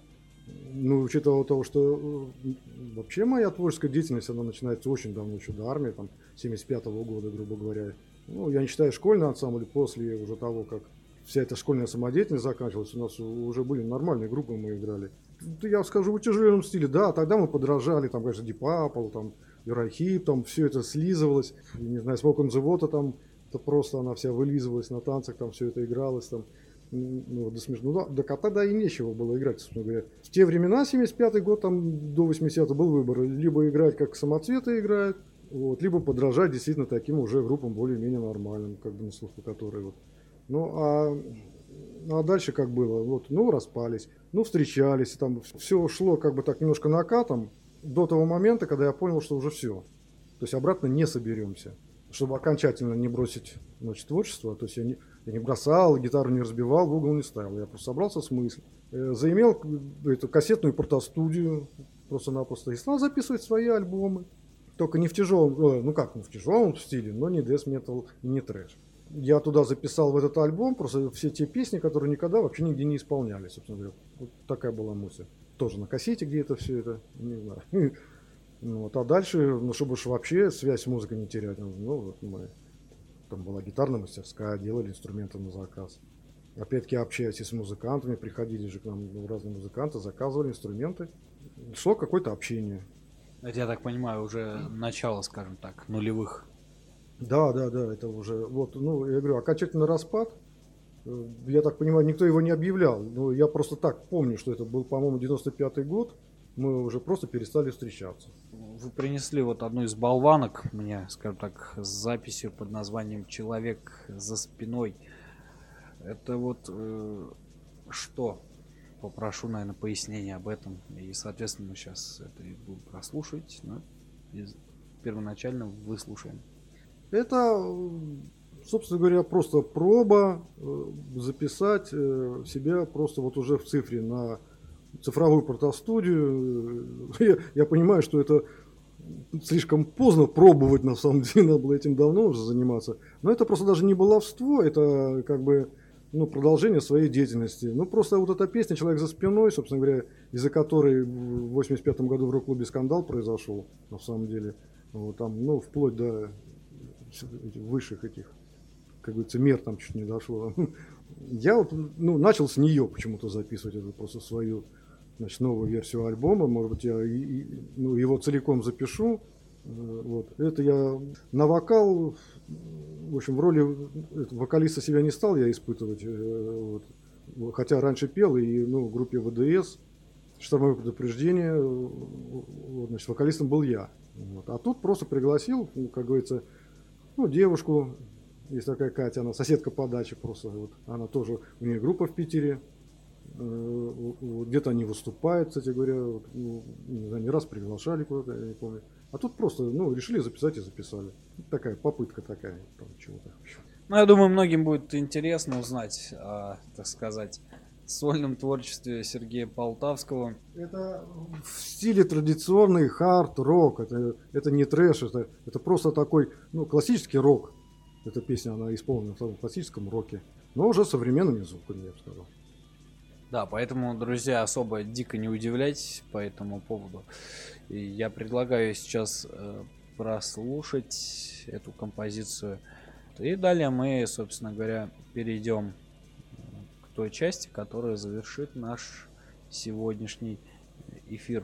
Speaker 3: Ну, учитывая того, что э, вообще моя творческая деятельность, она начинается очень давно, еще до армии, там, 75 -го года, грубо говоря. Ну, я не считаю школьный ансамбль, после уже того, как вся эта школьная самодеятельность заканчивалась, у нас уже были нормальные группы, мы играли. Я скажу, в утяжеленном стиле, да, тогда мы подражали, там, конечно, Apple, там, Юрахип, там все это слизывалось. Не знаю, Smoke on the Water, там, это просто она вся вылизывалась на танцах, там все это игралось, там. Ну, до смешно. Ну, да, до кота, да, и нечего было играть, собственно говоря. В те времена, 75-й год, там, до 80-го был выбор. Либо играть, как самоцветы играют, вот, либо подражать действительно таким уже группам более-менее нормальным, как бы на слуху которые вот. Ну, а, ну, а дальше как было? Вот, ну, распались, ну, встречались, там все шло как бы так немножко накатом, до того момента, когда я понял, что уже все. То есть обратно не соберемся. Чтобы окончательно не бросить значит, творчество, то есть я не, Я не бросал, гитару не разбивал, в угол не ставил. Я просто собрался с мыслью. Э, заимел эту кассетную портостудию просто-напросто и стал записывать свои альбомы. Только не в тяжелом, ну как, не в тяжелом стиле, но не death metal и не трэш. Я туда записал в этот альбом просто все те песни, которые никогда вообще нигде не исполнялись, собственно говоря. Вот такая была мысль. Тоже на кассете где-то все это, не знаю. [laughs] Ну, вот, а дальше, ну, чтобы уж вообще связь с музыкой не терять, ну, вот мы, там была гитарная мастерская, делали инструменты на заказ. Опять-таки, общаясь с музыкантами, приходили же к нам ну, разные музыканты, заказывали инструменты. Шло какое-то общение.
Speaker 2: Это, я так понимаю, уже начало, скажем так, нулевых.
Speaker 3: Да, да, да, это уже, вот, ну, я говорю, окончательный распад, э, я так понимаю, никто его не объявлял, но я просто так помню, что это был, по-моему, 95-й год, мы уже просто перестали встречаться.
Speaker 2: Вы принесли вот одну из болванок мне, скажем так, с записью под названием «Человек за спиной». Это вот э, что? Попрошу, наверное, пояснения об этом. И, соответственно, мы сейчас это и будем прослушать, но из, первоначально выслушаем.
Speaker 3: Это, собственно говоря, просто проба э, записать э, себя просто вот уже в цифре на цифровую протостудию. [laughs] Я, я понимаю, что это слишком поздно пробовать, на самом [laughs] деле, надо было этим давно уже заниматься. Но это просто даже не баловство, это как бы ну, продолжение своей деятельности. Ну, просто вот эта песня «Человек за спиной», собственно говоря, из-за которой в 85 году в рок-клубе «Скандал» произошел, на самом деле. Вот, там, ну, вплоть до высших этих, как говорится, мер там чуть не дошло. [laughs] Я вот, ну, начал с нее почему-то записывать эту просто свою значит, новую версию альбома. Может быть, я и, и, ну, его целиком запишу. Э, вот. Это я на вокал, в общем, в роли вокалиста себя не стал я испытывать. Э, вот. Хотя раньше пел и ну, в группе ВДС, штормовое предупреждение, вот, значит, вокалистом был я. Вот. А тут просто пригласил, ну, как говорится, ну, девушку, есть такая Катя, она соседка по даче просто, вот, она тоже, у нее группа в Питере, Э, где-то они выступают, кстати говоря, ну, не знаю, не раз приглашали куда-то, я не помню. А тут просто, ну, решили записать и записали. Такая попытка такая, там чего-то.
Speaker 2: Ну, я думаю, многим будет интересно узнать, о, так сказать, сольном творчестве Сергея Полтавского.
Speaker 3: Это в стиле традиционный хард-рок, это, это не трэш, это, это просто такой, ну, классический рок. Эта песня, она исполнена в классическом роке, но уже современными звуками, я бы сказал.
Speaker 2: Да, поэтому, друзья, особо дико не удивляйтесь по этому поводу. И я предлагаю сейчас э, прослушать эту композицию. И далее мы, собственно говоря, перейдем той части, которая завершит наш сегодняшний эфир.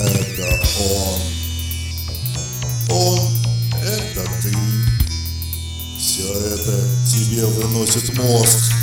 Speaker 1: Это он. Он это ты. Все это тебе выносит мозг.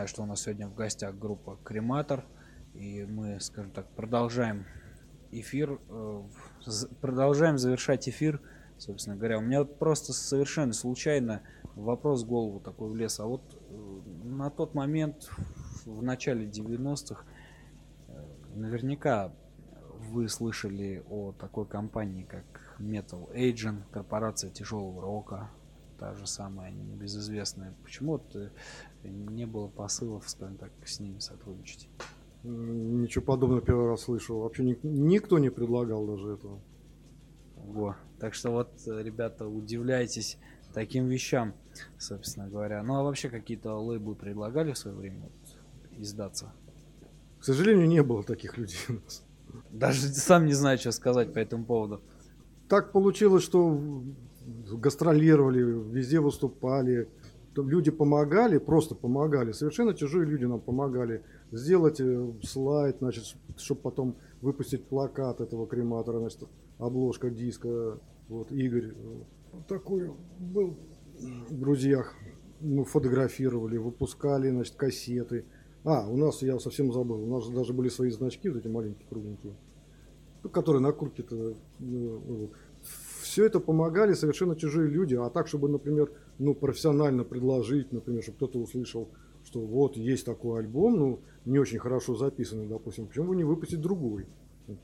Speaker 2: Напоминаю, что у нас сегодня в гостях группа Крематор. И мы, скажем так, продолжаем эфир. э, Продолжаем завершать эфир, собственно говоря. У меня просто совершенно случайно вопрос в голову такой влез. А вот э, на тот момент, в начале 90-х, э, наверняка вы слышали о такой компании, как Metal Agent, корпорация тяжелого рока, та же самая, небезызвестная. Почему вот не было посылов, скажем так, с ними сотрудничать?
Speaker 3: Ничего подобного первый раз слышал. Вообще ник- никто не предлагал даже этого.
Speaker 2: Во. Так что вот, ребята, удивляйтесь таким вещам, собственно говоря. Ну а вообще какие-то лейблы предлагали в свое время вот, издаться?
Speaker 3: К сожалению, не было таких людей у нас.
Speaker 2: Даже [laughs] сам не знаю, что сказать по этому поводу.
Speaker 3: Так получилось, что гастролировали, везде выступали. Люди помогали, просто помогали. Совершенно чужие люди нам помогали сделать э, слайд, значит, чтобы потом выпустить плакат этого крематора, значит, обложка диска. Вот Игорь э, такой был в друзьях. Мы фотографировали, выпускали, значит, кассеты. А, у нас, я совсем забыл, у нас же даже были свои значки, вот эти маленькие, кругленькие. Ну, которые на куртке-то. Все это помогали совершенно чужие люди. А так, чтобы, например, ну, профессионально предложить, например, чтобы кто-то услышал, что вот есть такой альбом, ну, не очень хорошо записанный, допустим, почему бы не выпустить другой? Ну,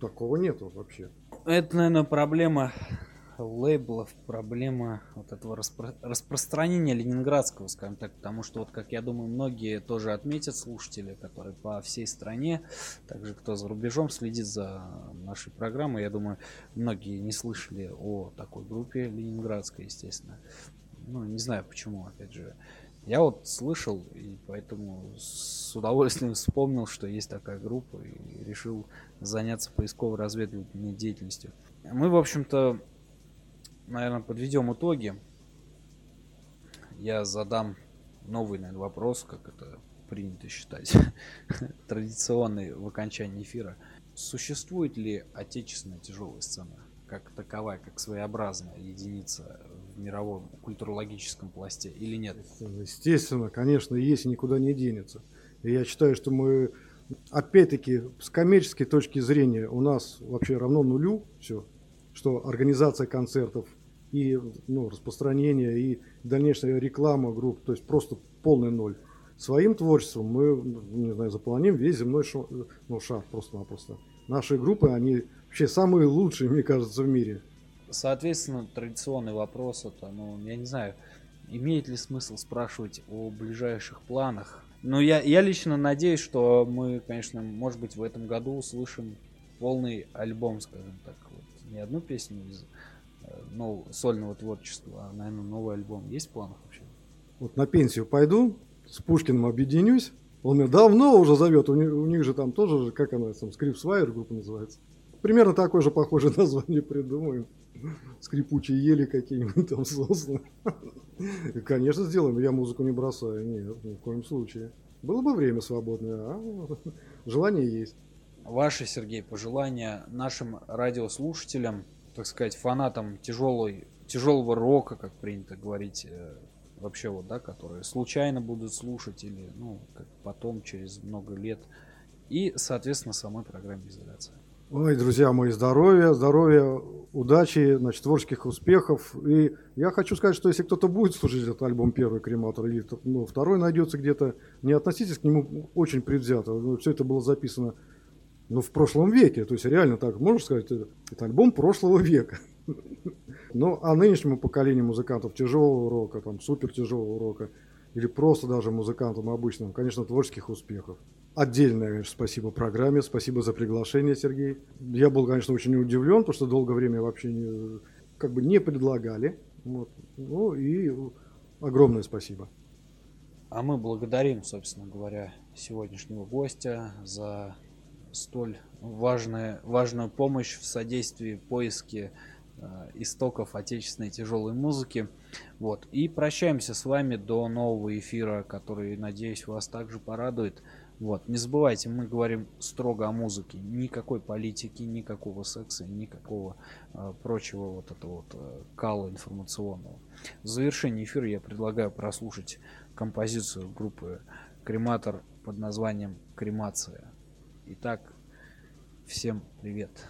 Speaker 3: такого нету вообще.
Speaker 2: Это, наверное, проблема лейблов, проблема вот этого распро- распространения ленинградского, скажем так, потому что вот, как я думаю, многие тоже отметят слушатели, которые по всей стране, также кто за рубежом следит за нашей программой, я думаю, многие не слышали о такой группе ленинградской, естественно. Ну, не знаю почему, опять же. Я вот слышал, и поэтому с удовольствием вспомнил, что есть такая группа, и решил заняться поисково-разведывательной деятельностью. Мы, в общем-то, наверное, подведем итоги. Я задам новый, наверное, вопрос, как это принято считать, [laughs] традиционный в окончании эфира. Существует ли отечественная тяжелая сцена как таковая, как своеобразная единица в мировом культурологическом пласте или нет?
Speaker 3: Естественно, конечно, есть и никуда не денется. И я считаю, что мы, опять-таки, с коммерческой точки зрения у нас вообще равно нулю все, что организация концертов и ну, распространение, и дальнейшая реклама групп, то есть просто полный ноль. Своим творчеством мы, ну, не знаю, заполоним весь земной шо- ну, шар просто-напросто. Наши группы, они вообще самые лучшие, мне кажется, в мире.
Speaker 2: Соответственно, традиционный вопрос это, ну, я не знаю, имеет ли смысл спрашивать о ближайших планах? Ну, я, я лично надеюсь, что мы, конечно, может быть, в этом году услышим полный альбом, скажем так. Вот. Не одну песню из нов- сольного творчества, а, наверное, новый альбом. Есть в планах вообще?
Speaker 3: Вот на пенсию пойду, с Пушкиным объединюсь. Он меня давно уже зовет, у них, у них же там тоже, же, как она там, Скрипсвайер группа называется. Примерно такое же похожее [laughs] название придумаем. Скрипучие ели какие-нибудь там сосны. Конечно, сделаем. Я музыку не бросаю. Нет, ни в коем случае. Было бы время свободное, а [laughs] желание есть.
Speaker 2: Ваши, Сергей, пожелания нашим радиослушателям, так сказать, фанатам тяжелой, тяжелого рока, как принято говорить, э, вообще вот, да, которые случайно будут слушать или, ну, как потом, через много лет. И, соответственно, самой программе изоляция.
Speaker 3: Ой, друзья мои, здоровья, здоровья, удачи, значит, творческих успехов. И я хочу сказать, что если кто-то будет слушать этот альбом первый крематор, или ну, второй найдется где-то, не относитесь к нему очень предвзято. Ну, все это было записано ну, в прошлом веке. То есть реально так, можно сказать, это, это альбом прошлого века. [laughs] Ну, а нынешнему поколению музыкантов тяжелого рока, там, супер тяжелого рока, или просто даже музыкантам обычным, конечно, творческих успехов. Отдельное, конечно, спасибо программе, спасибо за приглашение, Сергей. Я был, конечно, очень удивлен, потому что долгое время вообще не, как бы не предлагали. Вот. Ну и огромное спасибо.
Speaker 2: А мы благодарим, собственно говоря, сегодняшнего гостя за столь важное, важную помощь в содействии поиске э, истоков отечественной тяжелой музыки. Вот. И прощаемся с вами до нового эфира, который, надеюсь, вас также порадует. Вот. Не забывайте, мы говорим строго о музыке. Никакой политики, никакого секса, никакого э, прочего вот этого вот э, кала информационного. В завершении эфира я предлагаю прослушать композицию группы Крематор под названием Кремация. Итак, всем привет.